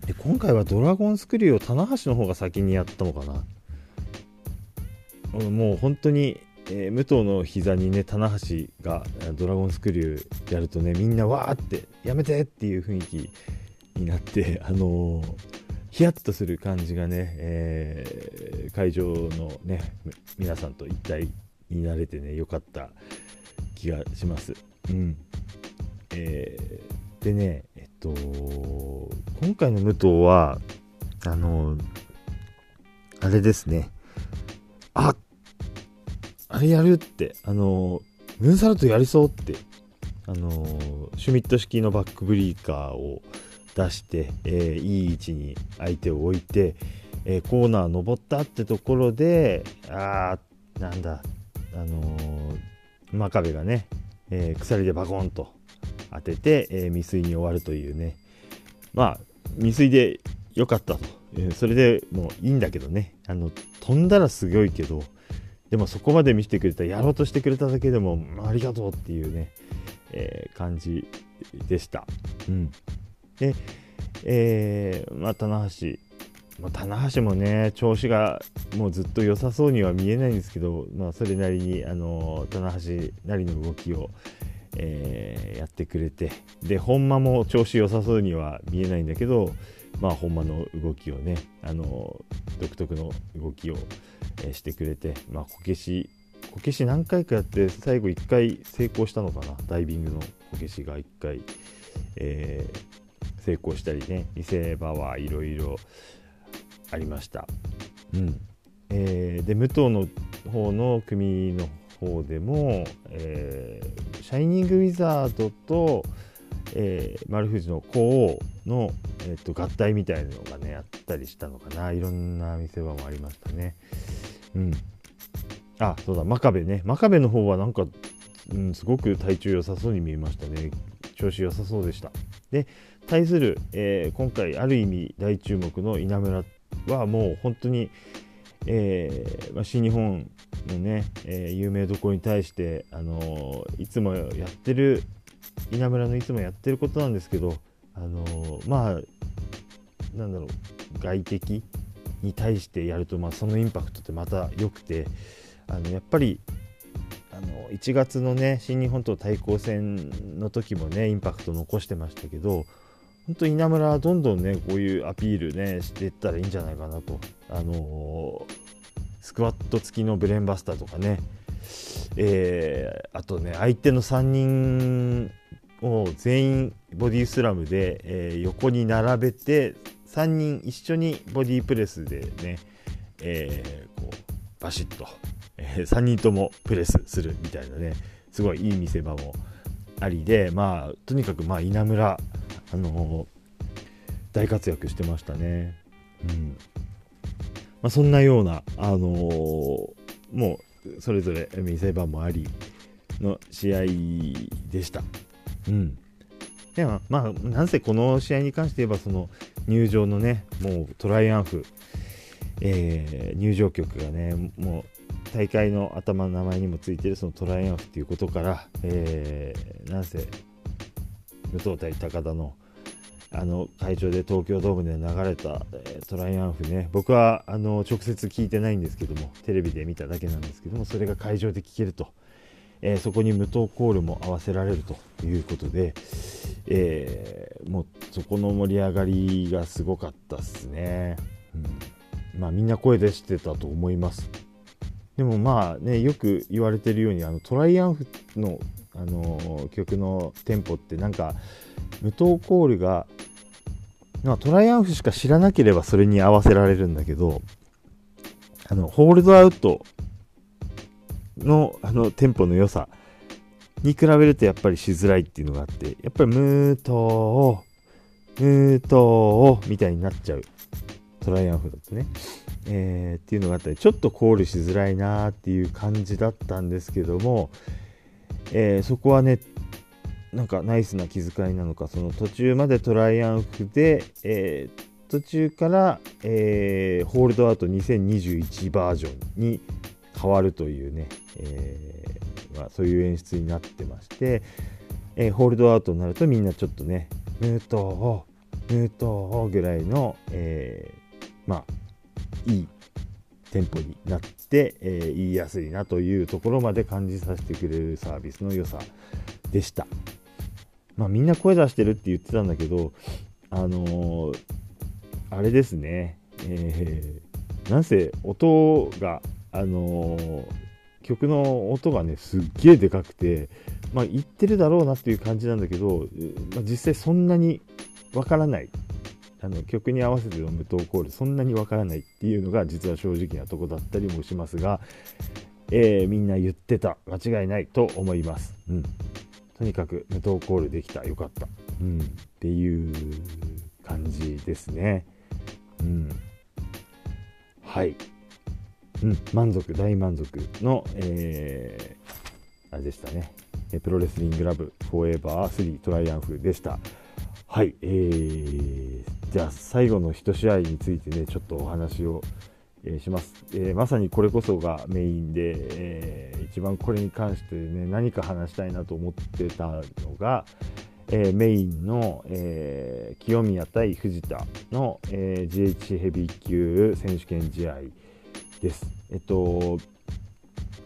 で今回はドラゴンスクリューを棚橋の方が先にやったのかなもう本当にえー、武藤の膝にね棚橋がドラゴンスクリューやるとねみんなわーってやめてっていう雰囲気になって (laughs) あのー、ヒヤッとする感じがね、えー、会場のね皆さんと一体になれてねよかった気がします。うんえー、でねえっと今回の武藤はあのあれですねあれやるって、あの、ムーンサルトやりそうって、あの、シュミット式のバックブリーカーを出して、えー、いい位置に相手を置いて、えー、コーナー登ったってところであーなんだあの、真壁がね、えー、鎖でバコンと当てて、え未遂に終わるというね。まあ未遂で良かったと、えそれでもういいんだけどね。あの飛んだらすごいけどでもそこまで見せてくれたやろうとしてくれただけでもありがとうっていうね、え感じでした。うん、で、えー、まあ、棚橋。まあ、棚橋もね調子がもうずっと良さそうには見えないんですけど、まあ、それなりにあの棚橋なりの動きを、えー、やってくれて。で本間も調子良さそうには見えないんだけど、まあ、本間の動きをねあの独特の動きを、え、してくれて、まあ、こけしこけし何回かやって最後1回成功したのかな。ダイビングのこけしが1回、えー、成功したりね。見せ場はいろいろありました。うん。えー、で武藤の方の組の方でも、えー、シャイニングウィザードと、えー、丸藤の鳳凰の、えーと、合体みたいなのがねあったりしたのかな。いろんな見せ場もありましたね。うん、あそうだ。真壁ね。真壁の方はなんか、うん、すごく体調良さそうに見えましたね。調子良さそうでした。で対する、えー、今回ある意味大注目の稲村はもう本当に、えーまあ、新日本のね、えー、有名どころに対して、あの、いつもやってる稲村のいつもやってることなんですけど、あのー、まあなんだろう外敵に対してやると、まあ、そのインパクトってまた良くてあのやっぱりあの1月のね新日本と対抗戦の時もねインパクト残してましたけど本当稲村はどんどんねこういうアピールねしていったらいいんじゃないかなと。あのー、スクワット付きのブレンバスターとかね。えー、あとね相手の3人を全員ボディスラムで、えー、横に並べて3人一緒にボディプレスでね、えー、こうバシッと、えー、3人ともプレスするみたいなねすごいいい見せ場もありでまあとにかくまあ稲村あの大活躍してましたね。うんまあ、そんなような、あの、もうそれぞれ見せ場もありの試合でした。うん、でもまあ、なんせこの試合に関して言えばその入場のねもうトライアンフ、えー、入場曲がねもう大会の頭の名前にもついてるそのトライアンフっていうことから、えー、なんせ武藤対高田のあの会場で東京ドームで流れた、えー、トライアンフね僕はあの直接聞いてないんですけどもテレビで見ただけなんですけどもそれが会場で聞けると、えー、そこに無糖コールも合わせられるということで、えー、もうそこの盛り上がりがすごかったっすね、うん、まあみんな声出してたと思います。でもまあねよく言われてるようにあのトライアンフのあの曲のテンポってなんか無糖コールが、まあ、トライアンフしか知らなければそれに合わせられるんだけどあのホールドアウトのあのテンポの良さに比べるとやっぱりしづらいっていうのがあってやっぱり無糖無糖みたいになっちゃう。トライアンフだとね、えー、っていうのがあったりちょっとコールしづらいなっていう感じだったんですけどもえー、そこはねなんかナイスな気遣いなのかその途中までトライアンフで、えー、途中から、えー、ホールドアウト2021バージョンに変わるというね、えまあ、そういう演出になってまして、えホールドアウトになるとみんなちょっとねムートームートーぐらいの、えまあいいテンポになって、えー、言いやすいなというところまで感じさせてくれるサービスの良さでした。まあみんな声出してるって言ってたんだけど、あのー、あれですね、えー、なんせ音が、あのー、曲の音がね、すっげえでかくて、まあ言ってるだろうなっていう感じなんだけど、まあ、実際そんなにわからない。あの曲に合わせての無糖コールそんなにわからないっていうのが実は正直なとこだったりもしますが、えー、みんな言ってた。間違いないと思います、うん、とにかく無糖コールできた。よかった、うん、っていう感じですね、うん。はい。うん、満足、大満足の、えー、あれでしたね。プロレスリングラブフォーエバー3トライアンフでした。はい、えー、じゃあ最後の1試合についてね、ちょっとお話を、えー、します、えー、まさにこれこそがメインで、えー、一番これに関してね、何か話したいなと思ってたのが、えメインの、え清宮対藤田の、え GH ヘビー級選手権試合です。えっと、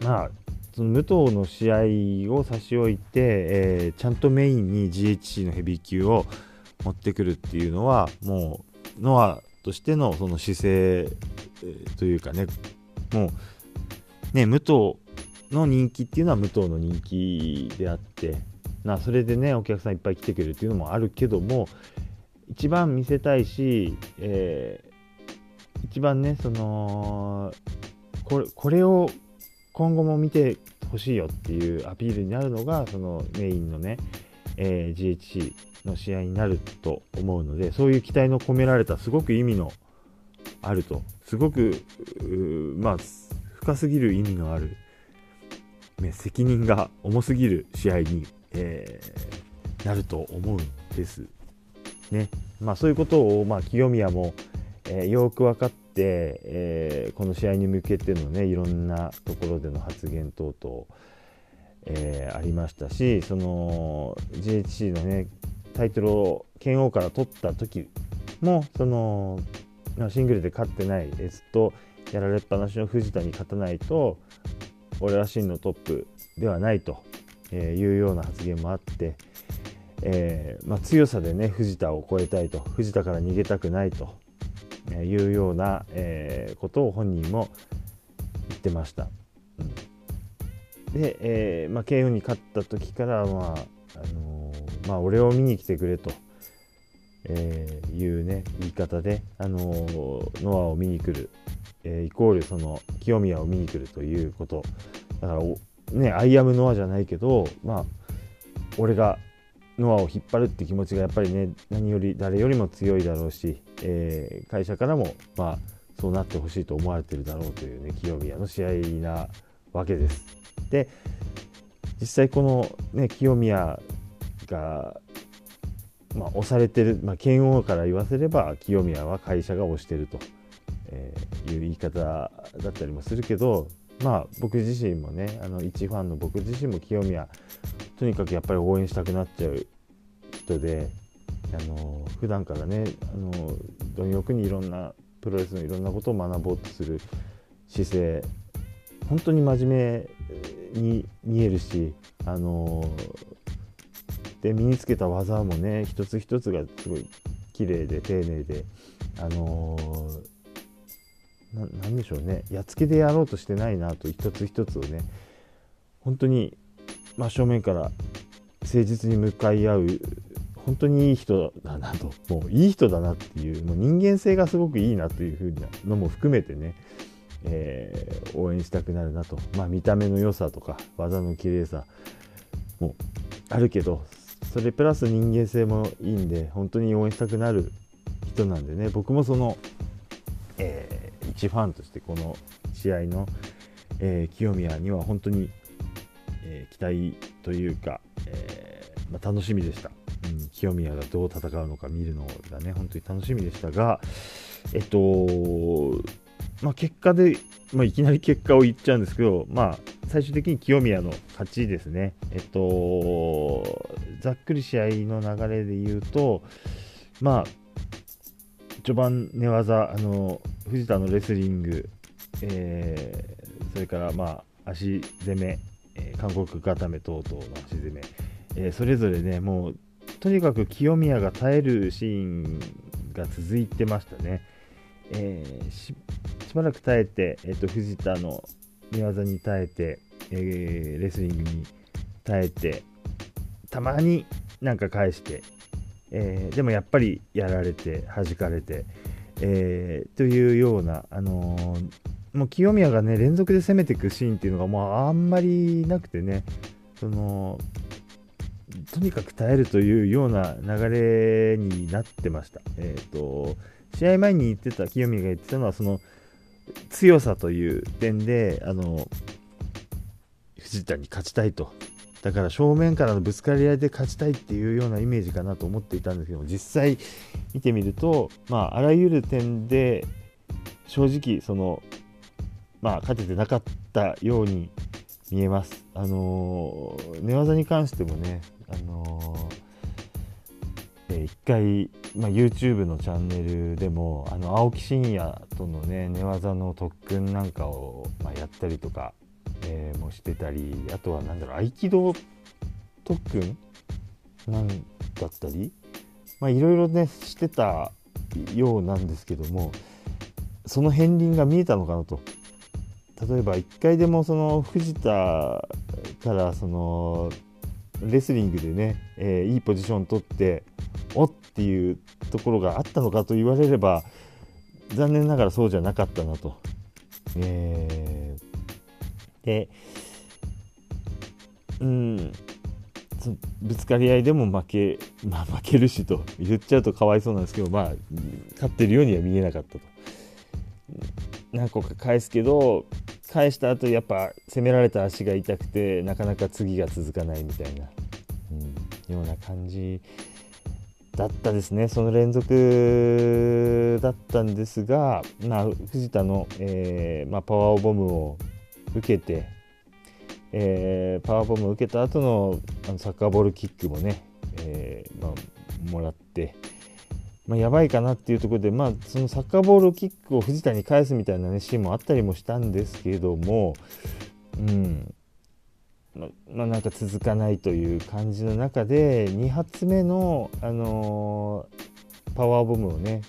まあ、その武藤の試合を差し置いて、えー、ちゃんとメインに GHC のヘビー級を持ってくるっていうのはもうノアとしてのその姿勢、というかねもうね武藤の人気っていうのは武藤の人気であってなそれでねお客さんいっぱい来てくれるっていうのもあるけども一番見せたいし、えー、一番ねそのこれこれを今後も見てほしいよっていうアピールになるのがそのメインのね、えー、GHC の試合になると思うのでそういう期待の込められたすごく意味のあるとすごくまあ深すぎる意味のある、ね、責任が重すぎる試合に、えー、なると思うんです。ねまあ、そういうことを、まあ、清宮も、えー、よく分かって、えー、この試合に向けてのねいろんなところでの発言等々、えー、ありましたしその GHC のねタイトルを剣王から取った時もそのシングルで勝ってないエスとやられっぱなしの藤田に勝たないと俺は真のトップではないというような発言もあって、えーまあ、強さでね藤田を超えたいと藤田から逃げたくないというような、え、ことを本人も言ってました。で、えーまあ、慶応に勝った時から、まああのー、まあ、俺を見に来てくれと、えー、いうね言い方で、あの、ノアを見に来る、え、イコールその清宮を見に来るということだからねアイアムノアじゃないけどまあ俺がノアを引っ張るって気持ちがやっぱりね何より誰よりも強いだろうし、えー、会社からもまあそうなってほしいと思われてるだろうというね清宮の試合なわけです。で実際このね清宮がまあ、押されてる、まあ、剣王から言わせれば清宮は会社が押してると、えー、いう言い方だったりもするけどまあ僕自身もねあの一ファンの僕自身も清宮とにかくやっぱり応援したくなっちゃう人であの普段からねあの貪欲にいろんなプロレスのいろんなことを学ぼうとする姿勢本当に真面目に見えるしあので身につけた技もね一つ一つがすごい綺麗で丁寧であの何でしょうねやっつけでやろうとしてないなと一つ一つをね本当に真正面から誠実に向かい合う本当にいい人だなともういい人だなっていうもう人間性がすごくいいなというふうなのも含めてね、えー、応援したくなるなと、まあ、見た目の良さとか技の綺麗さもあるけどそれプラス人間性もいいんで本当に応援したくなる人なんでね。僕もその、えー、一ファンとしてこの試合の、えー、清宮には本当にえー、期待というか、え、まあ、楽しみでした、うん、清宮がどう戦うのか見るのがね本当に楽しみでしたがえっとまあ、結果で、まあ、いきなり結果を言っちゃうんですけど、まあ、最終的に清宮の勝ちですね。えっと、ざっくり試合の流れで言うと、まあ、序盤寝技、あの藤田のレスリング、えー、それからまあ足攻め、えー、韓国固め等々の足攻め、えー、それぞれね、もうとにかく清宮が耐えるシーンが続いてましたね。えー、しばらく耐えて、えーと、藤田の寝技に耐えて、えー、レスリングに耐えて、たまになんか返して、えー、でもやっぱりやられて、弾かれて、えー、というような、あの、もう清宮がね連続で攻めていくシーンっていうのがもうあんまりなくてねそのとにかく耐えるというような流れになってました。えっ、ー、と試合前に言ってた清宮が言ってたのはその強さという点であの藤田に勝ちたいとだから正面からのぶつかり合いで勝ちたいっていうようなイメージかなと思っていたんですけど実際見てみると、まあ、あらゆる点で正直その、まあ、勝ててなかったように見えます。あの寝技に関してもね、あのえー、1回、まあ、YouTube のチャンネルでもあの青木真也とのね寝技の特訓なんかを、まあ、やったりとかえー、もしてたりあとは何だろう合気道特訓？なんだったり？まあいろいろねしてたようなんですけどもその片鱗が見えたのかなと。例えば1回でもその藤田からそのレスリングでね、えー、いいポジション取っておっていうところがあったのかと言われれば残念ながらそうじゃなかったなと、えー、で、うん、ぶつかり合いでも負け、(laughs) まあ、負けるしと言っちゃうとかわいそうなんですけど、まあ、勝ってるようには見えなかったと。何個か返すけど、返した後やっぱ攻められた足が痛くて、なかなか次が続かないみたいな、うん、ような感じだったですね。その連続だったんですが、まあ、藤田の、えーまあ、パワーボムを受けて、えー、パワーボムを受けた後のあのサッカーボールキックもね、えー、まあ、もらって、まあ、やばいかなっていうところで、まあ、そのサッカーボールキックを藤田に返すみたいな、ね、シーンもあったりもしたんですけども、うん。ままあ、なんか続かないという感じの中で2発目の、あのー、パワーボムをね、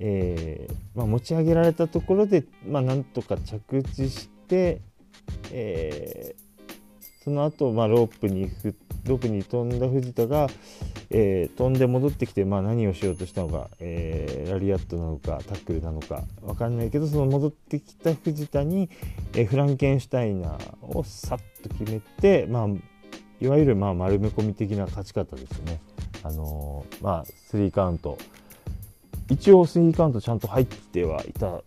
えーまあ、持ち上げられたところで、まあ、なんとか着地して、えー、その後、まあロープにロープに飛んだ藤田が、えー、飛んで戻ってきて、まあ、何をしようとしたのか、えー、ラリアットなのかタックルなのか分かんないけどその戻ってきた藤田に、えー、フランケンシュタイナーをさっと決めて、まあ、いわゆるまあ丸め込み的な勝ち方ですね。あのー、まあ、スリーカウント一応スリーカウントちゃんと入ってはいた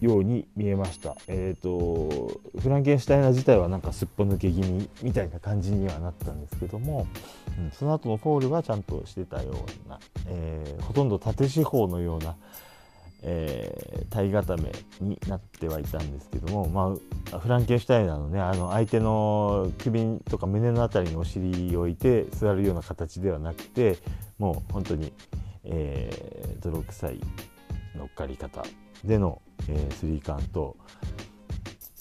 ように見えました。えっ、ー、とフランケンシュタイナー自体はなんかすっぽ抜け気味みたいな感じにはなったんですけども、うん、その後のフォールはちゃんとしてたような、えー、ほとんど縦四方のような、えー、体固めになってはいたんですけども、まあ、フランケンシュタイナーのねあの相手の首とか胸の辺りにお尻を置いて座るような形ではなくてもう本当に、えー、泥臭い乗っかり方でのえー、スリーカウント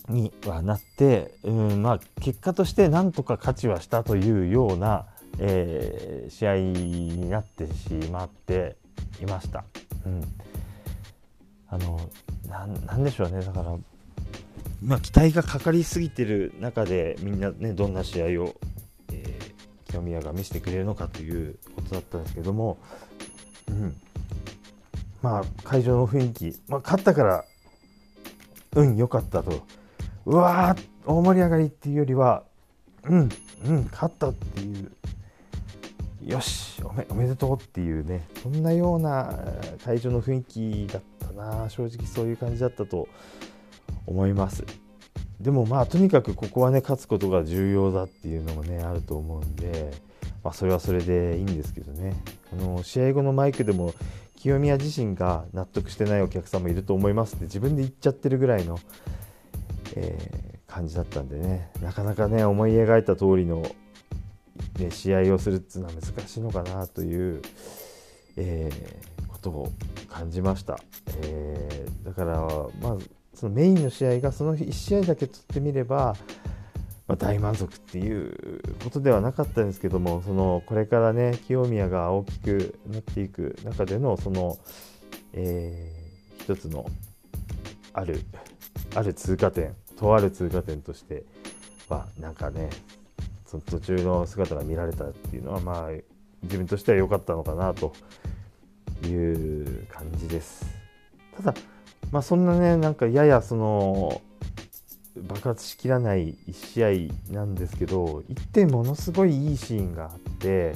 にはなって、うんまあ、結果としてなんとか勝ちはしたというような、えー、試合になってしまっていました。うん、あのなんでしょうね。だから、まあ、期待がかかりすぎてる中でみんなねどんな試合を、えー、清宮が見せてくれるのかということだったんですけども、うん、まあ会場の雰囲気、まあ、勝ったからうん良かったと。うわー大盛り上がりっていうよりはうんうん勝ったっていう。よしおめおめでとうっていうね。そんなような会場の雰囲気だったな。正直そういう感じだったと思います。でもまあとにかくここはね勝つことが重要だっていうのもねあると思うんで、まあ、それはそれでいいんですけどね。あの試合後のマイクでも清宮自身が納得してないお客さんもいると思いますって自分で言っちゃってるぐらいの、えー、感じだったんでね。なかなかね思い描いた通りの、ね、試合をするっていうのは難しいのかなという、えー、ことを感じました、えー、だからまあそのメインの試合がその1試合だけ取ってみればまあ、大満足っていうことではなかったんですけどもそのこれからね清宮が大きくなっていく中でのその、えー、一つのあるある通過点とある通過点としてはなんかねその途中の姿が見られたっていうのはまあ自分としては良かったのかなという感じです。ただまあそんなねなんかややその爆発しきらない1試合なんですけど1点ものすごいいいシーンがあって、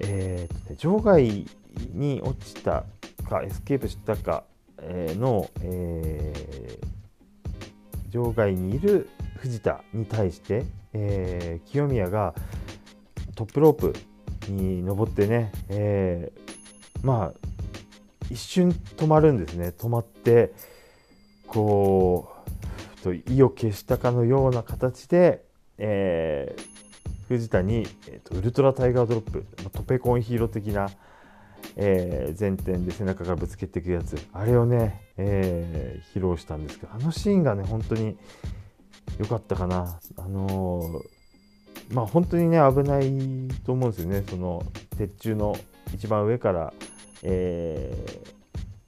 えー、場外に落ちたかエスケープしたかの、えー、場外にいる藤田に対して、えー、清宮がトップロープに登ってね、えー、まあ一瞬止まるんですね。止まってこうと意を決したかのような形で、えー、藤田に、えーと、ウルトラタイガードロップトペコンヒーロー的な、えー、前転で背中からぶつけていくやつ。あれをね、えー、披露したんですけどあのシーンがね本当に良かったかな。あのー、まあ本当にね危ないと思うんですよね。その鉄柱の一番上から、え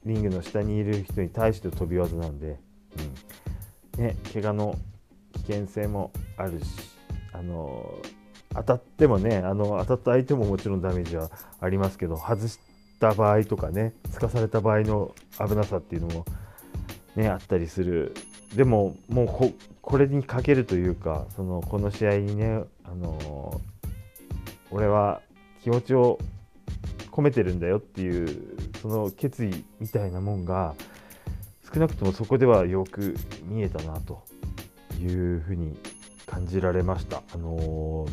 ー、リングの下にいる人に対して飛び技なんで、うん。ね、怪我の危険性もあるしあの当たってもねあの当たった相手ももちろんダメージはありますけど外した場合とかねすかされた場合の危なさっていうのも、ね、あったりする。でももうここれにかけるというかそのこの試合にね、あの俺は気持ちを込めてるんだよっていうその決意みたいなもんが少なくともそこではよく見えたなというふうに感じられました。あの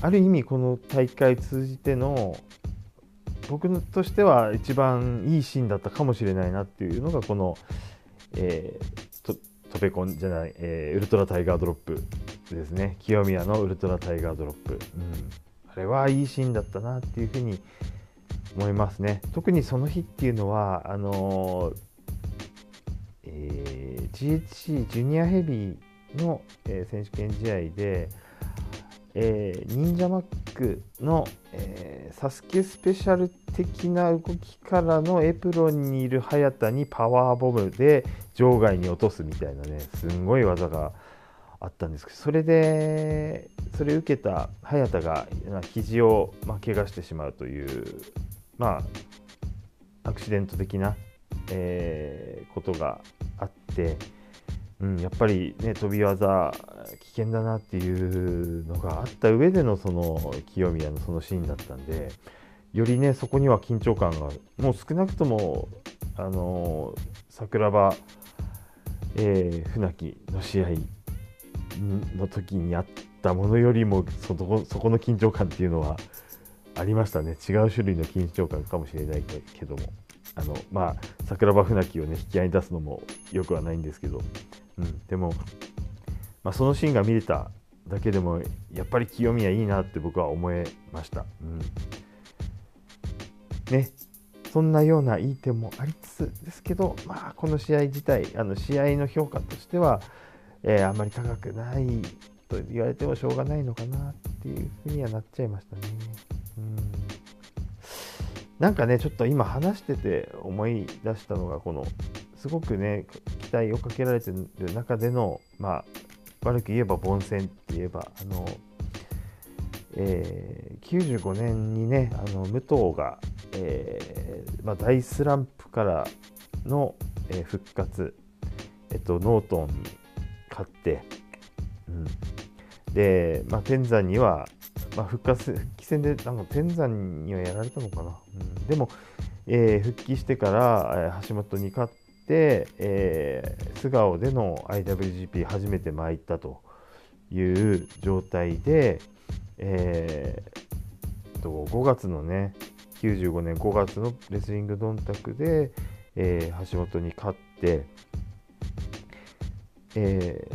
ある意味この大会通じての僕としては一番いいシーンだったかもしれないなっていうのがこの、えー、トペコンじゃない、えー、ウルトラタイガードロップですね。清宮のウルトラタイガードロップ、うん、あれはいいシーンだったなっていうふうに思いますね。特にその日っていうのはあのー、えー、GHC ジュニアヘビーの、えー、選手権試合で、えー、忍者マックの、えー、サスケスペシャル的な動きからのエプロンにいる早田にパワーボムで場外に落とすみたいなねすんごい技があったんですけどそれでそれを受けた早田が肘を、まあ、怪我してしまうというまあアクシデント的な、えー、ことがあって。うん、やっぱりね飛び技危険だなっていうのがあった上でのその清宮のそのシーンだったんでよりねそこには緊張感がもう少なくともあの桜庭、えー、船木の試合の時にあったものよりもそこそこの緊張感っていうのはありましたね。違う種類の緊張感かもしれないけども。あのまあ桜庭船木をね引き合いに出すのもよくはないんですけど。うん、でも、まあ、そのシーンが見れただけでもやっぱり清宮いいなって僕は思えました。うん。ね、そんなようないい点もありつつですけど、まあ、この試合自体あの試合の評価としては、えー、あんまり高くないと言われてもしょうがないのかなっていうふうにはなっちゃいましたね。うん。なんかねちょっと今話してて思い出したのがこのすごくね期待をかけられてる中でのまあ悪く言えば凡戦って言えばあの、えー、95年にねあの武藤が、えーまあ、大スランプからの、えー、復活、えっと、ノートンに勝って、うん、で、まあ、天山には、まあ、復活復帰戦でなんか天山にはやられたのかな、うん、でも、えー、復帰してから、え、橋本に勝って、えー、素顔での IWGP 初めて参ったという状態で、えー、と5月のね95年5月のレスリングドンタクで、えー、橋本に勝って、え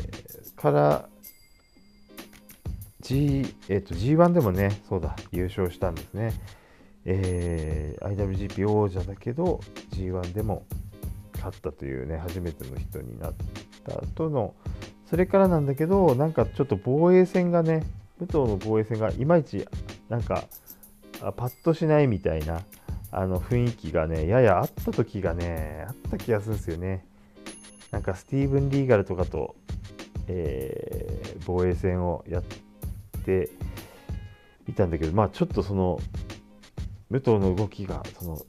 ー、から G、えー、と G1 でもねそうだ優勝したんですね、えー、IWGP 王者だけど G1 でも勝ったというね初めての人になったとのそれからなんだけどなんかちょっと防衛戦がね武藤の防衛戦がいまいちなんかパッとしないみたいなあの雰囲気がねややあった時がねあった気がするんですよね。なんかスティーブン・リーガルとかと、えー、防衛戦をやってみたんだけどまあちょっとその武藤の動きがその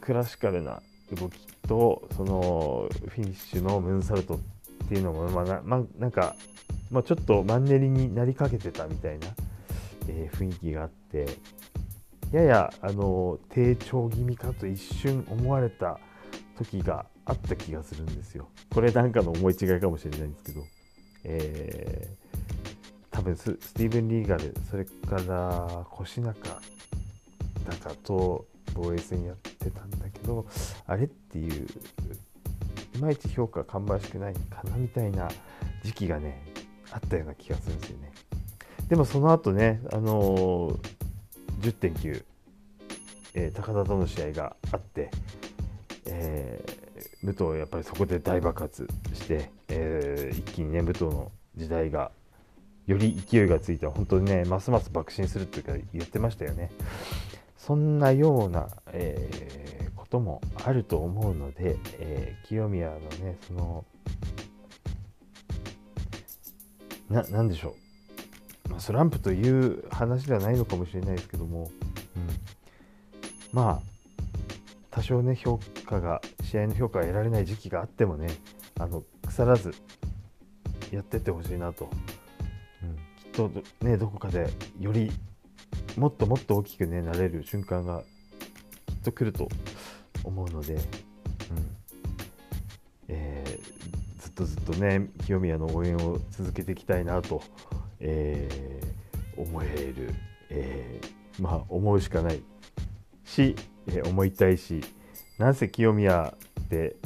クラシカルな動きとそのフィニッシュのムーンサルトっていうのも、まあ、まなんか、まあ、ちょっとマンネリになりかけてたみたいな、えー、雰囲気があってややあの低調気味かと一瞬思われた時があった気がするんですよ。これなんかの思い違いかもしれないんですけど、えー、多分スティーブン・リーガルそれから腰中だかと防衛戦やってたんだけどあれっていういまいち評価芳しくないかなみたいな時期がねあったような気がするんですよね。でもその後ね、あのー、10.9、えー、高田との試合があって、えー、武藤やっぱりそこで大爆発して、えー、一気にね武藤の時代がより勢いがついて本当にねますます爆心するというか言ってましたよね。そんなような、えー、こともあると思うので、えー、清宮のねそのななんでしょう、まあ、スランプという話ではないのかもしれないですけども、うん、まあ多少ね評価が試合の評価が得られない時期があってもねあの腐らずやってってほしいなと、とねどこかでよりもっともっと大きくねなれる瞬間がきっと来ると思うので、うん。えー、ずっとずっとね清宮の応援を続けていきたいなと、えー、思える、えー、まあ思うしかないし、え、思いたいしなんせ清宮って、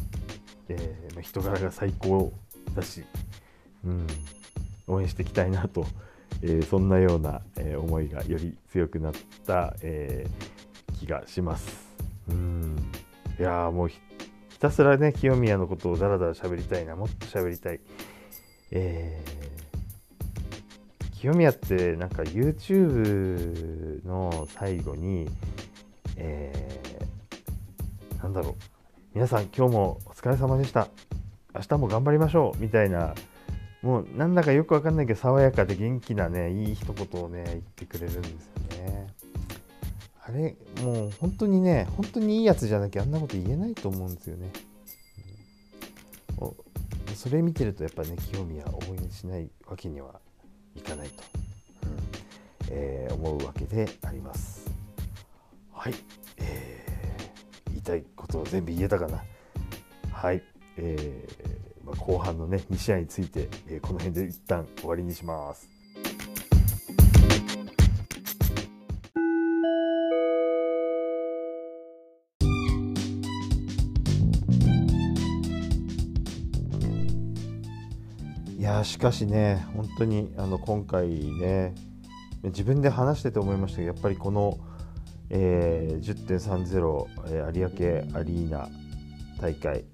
えー、人柄が最高だし、うん、応援していきたいなと、えー、そんなような、えー、思いがより強くなった、え気がします。うんいやもうひたすらね清宮のことをだらだら喋りたいなもっと喋りたい。え清宮ってなんか YouTube の最後に、えー、なんだろう皆さん今日もお疲れ様でした明日も頑張りましょうみたいなもうなんだかよくわかんないけど爽やかで元気なねいい一言をね言ってくれるんですよね。あれもう本当にね本当にいいやつじゃなきゃあんなこと言えないと思うんですよね、うん、それ見てるとやっぱね清宮応援しないわけにはいかないと、うん。えー、思うわけであります。はい、えー、言いたいことを全部言えたかな。はい、えー、後半のね2試合について、えー、この辺で一旦終わりにします。いやしかしね、本当にあの今回ね、自分で話してて思いましたけど、やっぱりこの、えー、10.30、えー、有明アリーナ大会、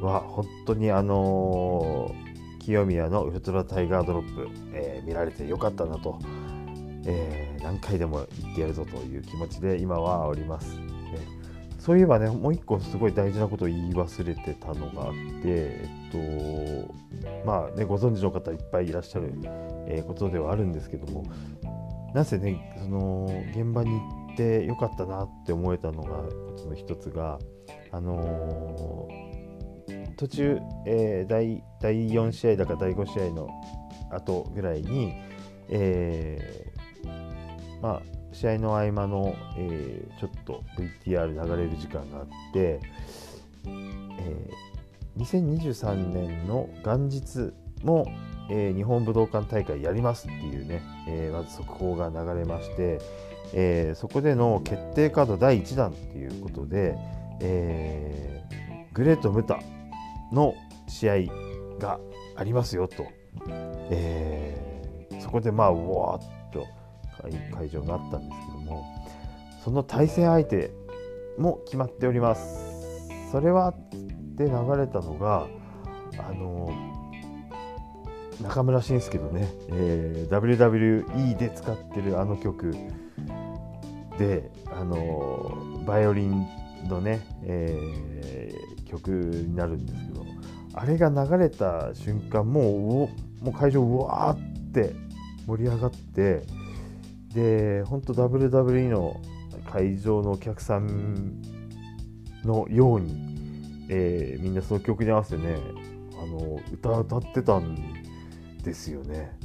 は本当にあのー、清宮のウルトラタイガードロップ、えー、見られてよかったなと、えー、何回でも言ってやるぞという気持ちで今はおります。えそういえばね、もう一個すごい大事なことを言い忘れてたのがあって、えっと、まあね、ご存知の方いっぱいいらっしゃる、え、ことではあるんですけども、なぜね、その現場に行ってよかったなって思えたのが、その一つが、あのー途中、えー、第第4試合だか第5試合の後ぐらいに、えー、まあ、試合の合間の、えー、ちょっと VTR 流れる時間があって、えー、2023年の元日も、えー、日本武道館大会やりますっていうね、えー、まず速報が流れまして、えー、そこでの決定カード第1弾っていうことで、えー、グレート・ムタの試合がありますよと、えー、そこでまあうわーっと会場があったんですけども。その対戦相手も決まっております。それはで流れたのがあの中村慎介のね、えー、WWE で使ってるあの曲。であのバイオリンのね、え、曲になるんですけどあれが流れた瞬間もうもう会場うわーって盛り上がってで本当 WWE の会場のお客さんのように、えー、みんなその曲に合わせてねあの歌歌ってたんですよね。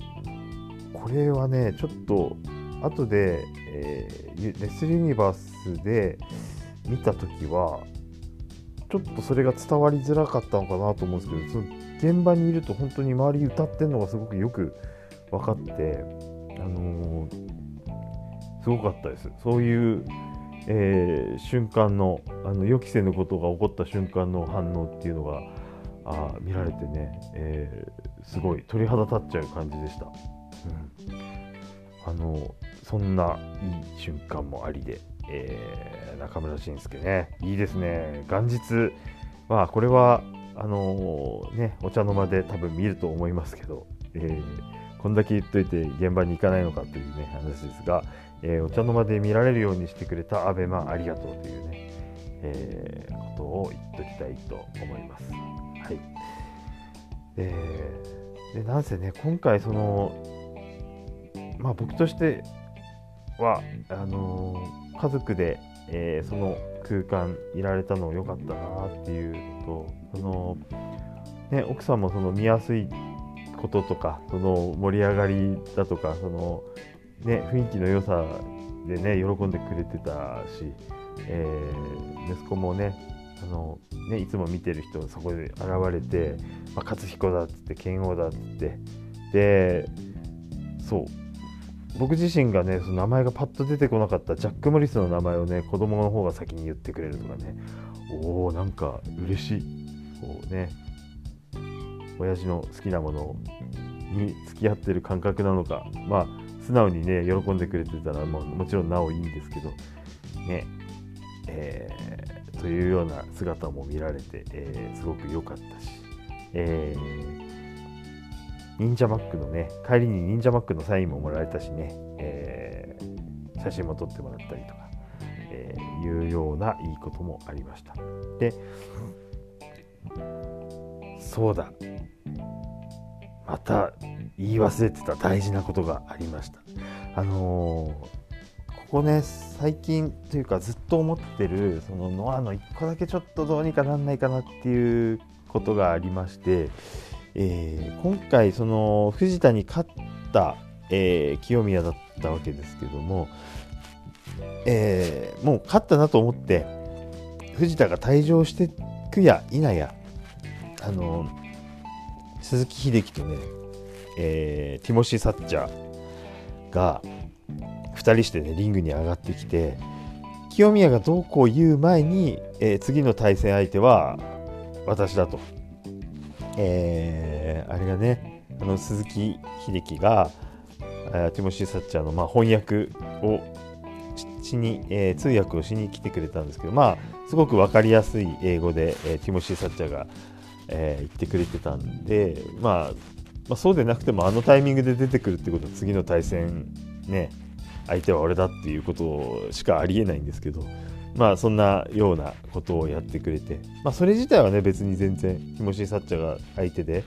これはねちょっと後で、えー、レスユニバースで見た時はちょっとそれが伝わりづらかったのかなと思うんですけどその現場にいると本当に周り歌ってるのがすごくよく分かってあのー、すごかったです。そういう、えー、瞬間のあの予期せぬことが起こった瞬間の反応っていうのがあ見られてね、えー、すごい鳥肌立っちゃう感じでした、うん、あのそんないい瞬間もありで、えー、中村慎介ねいいですね元日まあこれはあのー、ねお茶の間で多分見ると思いますけど、えー、こんだけ言っといて現場に行かないのかというね話ですが、えー、お茶の間で見られるようにしてくれたアベマありがとうというね、えー、ことを言っときたいと思います。はい。えー、で、なんせね、今回、その、まあ僕としては、あのー、家族で、えー、その空間いられたの良かったなっていうと、その、ね、奥さんもその見やすいこととか、その盛り上がりだとか、その、ね、雰囲気の良さでね、喜んでくれてたし、えー、息子もね、あのね、いつも見てる人がそこで現れて、まあ、勝彦だっつって剣王だっつってでそう僕自身がねその名前がパッと出てこなかったジャック・モリスの名前をね子供の方が先に言ってくれるとかねおおなんか嬉しい。こうね親父の好きなものに付き合ってる感覚なのかまあ素直にね喜んでくれてたらももちろんなおいいんですけどねえーというような姿も見られて、えー、すごく良かったし、えー、忍者マックのね、帰りに忍者マックのサインももらえたしね、えー、写真も撮ってもらったりとか、えー、いうようないいこともありました。で、そうだ、また言い忘れてた大事なことがありました。あのーこね最近というかずっと思ってるそのノアの1個だけちょっとどうにかなんないかなっていうことがありまして、えー、今回その藤田に勝った、えー、清宮だったわけですけども、えー、もう勝ったなと思って藤田が退場してくや否やあの鈴木秀樹とね、えー、ティモシー・サッチャーが2人してねリングに上がってきて清宮がどうこう言う前に、えー、次の対戦相手は私だと、えー、あれがねあの鈴木秀樹がティモシー・サッチャーの、まあ、翻訳をしに、えー、通訳をしに来てくれたんですけどまあすごく分かりやすい英語で、えー、ティモシー・サッチャーが、えー、言ってくれてたんで、まあ、まあそうでなくてもあのタイミングで出てくるってことは次の対戦ね相手は俺だっていうことしかありえないんですけどまあそんなようなことをやってくれて。まあそれ自体はね別に全然ティモシー・サッチャーが相手で、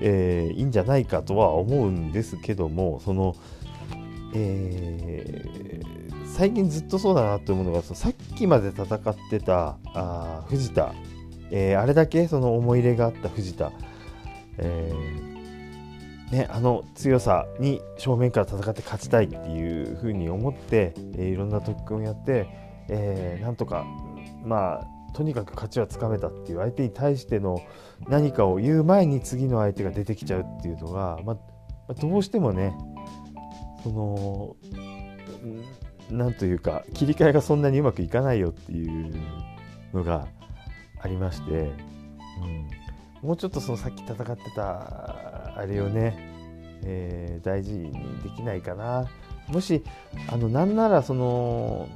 えー、いいんじゃないかとは思うんですけどもそのえー、最近ずっとそうだなと思うのがさっきまで戦ってたあ藤田、えー、あれだけその思い入れがあった藤田、えーね、あの強さに正面から戦って勝ちたいっていうふうに思って、えー、いろんな特訓をやって、えー、なんとかまあとにかく勝ちはつかめたっていう相手に対しての何かを言う前に次の相手が出てきちゃうっていうのが、まあ、どうしてもねそのなんというか切り替えがそんなにうまくいかないよっていうのがありまして、うん、もうちょっとそのさっき戦ってたあれをね、えー、大事にできないかな。もしあのなんならその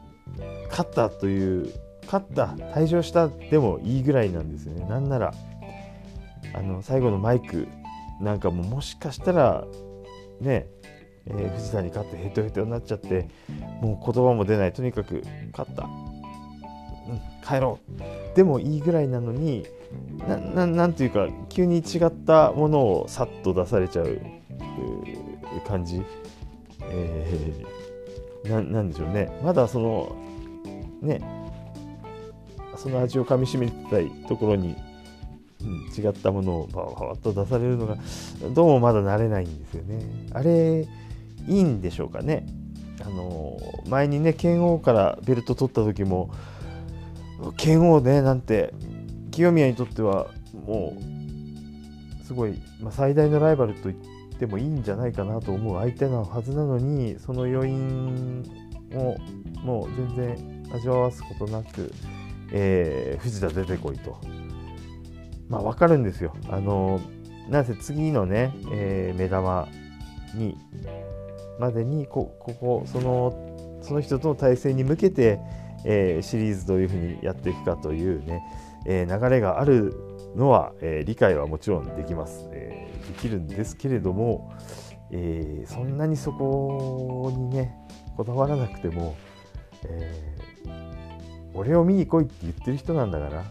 勝ったという勝った退場したでもいいぐらいなんですよね。なんならあの最後のマイクなんかももしかしたらね、えー、藤田に勝ってヘトヘトになっちゃってもう言葉も出ない。とにかく勝った、うん、帰ろう。でもいいぐらいなのになんていうか急に違ったものをさっと出されちゃう感じ、えー、ななんでしょうね。まだそのね。その味をかみしめたいところに、うん、違ったものをバーッと出されるのがどうもまだ慣れないんですよね。あれいいんでしょうかね。あの前にね剣王からベルト取った時も剣王ねなんて清宮にとってはもうすごい、まあ、最大のライバルと言ってもいいんじゃないかなと思う相手のはずなのにその余韻をもう全然味わわすことなく、えー、藤田出てこいと。まあ分かるんですよ。あのなんせ次のね、えー、目玉にまでにこここそのその人との対戦に向けて、えー、シリーズどういうふうにやっていくかというね、えー、流れがあるのは、えー、理解はもちろんできます、えー、できるんですけれども、えー、そんなにそこにねこだわらなくても、え、俺を見に来いって言ってる人なんだから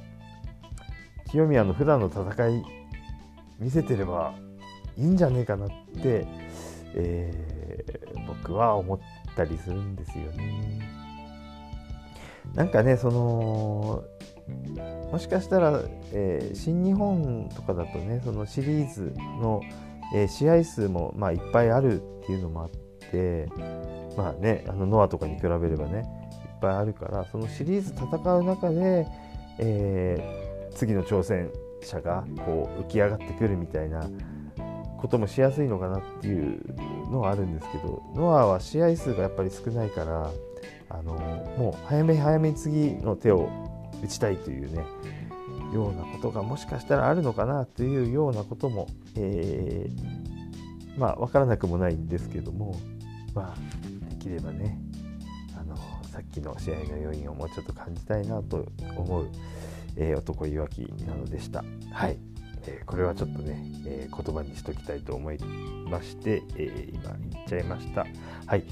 清宮の普段の戦い見せてればいいんじゃねえかなって、えー、僕は思ったりするんですよね。なんかねそのもしかしたら、えー、新日本とかだとねそのシリーズの、えー、試合数も、まあ、いっぱいあるっていうのもあってまあねあのノアとかに比べればねいっぱいあるからそのシリーズ戦う中で、えー、次の挑戦者がこう浮き上がってくるみたいなこともしやすいのかなっていうのはあるんですけどノアは試合数がやっぱり少ないからあのもう早め早めに次の手を打ちたいというねようなことがもしかしたらあるのかなというようなことも、えー、まあ分からなくもないんですけどもまあできればねあのさっきの試合の要因をもうちょっと感じたいなと思う、えー、男いわきなのでした。はいえー、これはちょっとね、え、言葉にしときたいと思いまして、え、今言っちゃいました。はい。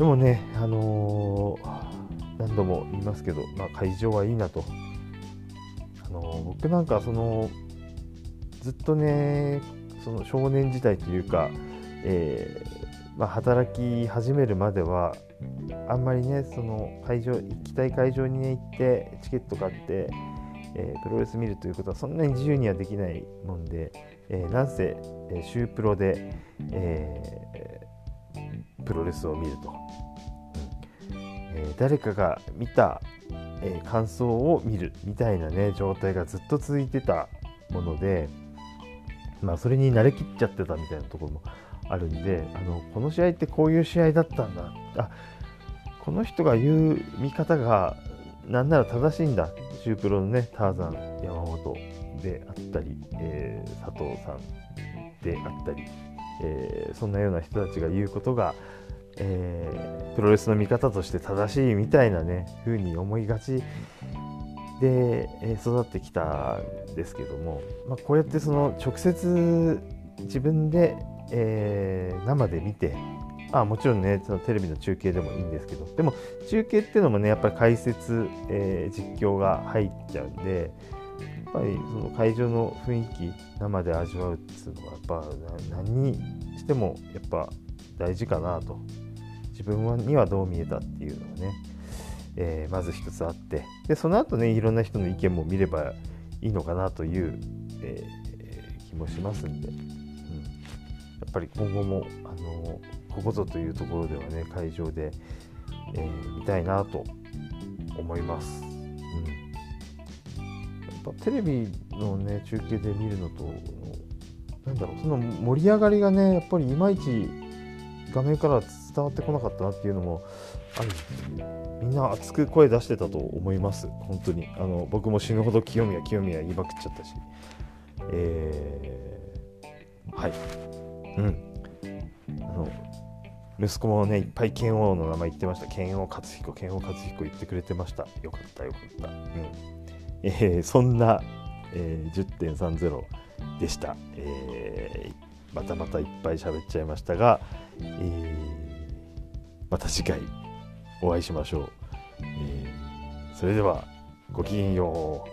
でもね、あの何度も言いますけど、まあ、会場はいいなと。あの僕なんかそのずっとね、その少年時代というか、えまあ、働き始めるまではあんまりねその会場行きたい会場に、ね、行ってチケット買ってえー、プロレス見るということはそんなに自由にはできないもんで、えー、なんせ、えー、シュープロで、えー、プロレスを見ると、え、誰かが見た、え、感想を見るみたいなね状態がずっと続いてたもので、まあ、それに慣れきっちゃってたみたいなところもあるんであのこの試合ってこういう試合だったんだ。あこの人が言う見方がなんなら正しいんだ。シュープロのねターザン山本であったり、えー、佐藤さんであったり、えー、そんなような人たちが言うことが、えー、プロレスの見方として正しいみたいなね風に思いがち。で、え育ってきたんですけども、まあ、こうやってその直接自分で、え生で見てあもちろんねそのテレビの中継でもいいんですけどでも中継っていうのもねやっぱり解説、えー、実況が入っちゃうんでやっぱりその会場の雰囲気生で味わうっていうのはやっぱ何にしてもやっぱ大事かなと。自分にはどう見えたっていうのがね、えー、まず一つあってでその後ねいろんな人の意見も見ればいいのかなという、えー、気もしますんで、うん、やっぱり今後もあのここぞというところではね会場で、えー、見たいなと思います、うん、やっぱテレビのね中継で見るのとなんだろうその盛り上がりがねやっぱりいまいち画面から伝伝わってこなかったなっていうのもあるみんな熱く声出してたと思います。本当に。あの僕も死ぬほど清宮清宮言いまくっちゃったし。えー、はい。うん。あの息子もねいっぱい剣王の名前言ってました。剣王勝彦剣王勝彦言ってくれてました。よかったよかった、うん。えー、そんな、えー、10.30でした、えー、またまたいっぱい喋っちゃいましたが、えー、また次回お会いしましょう、えー、それではごきげんよう。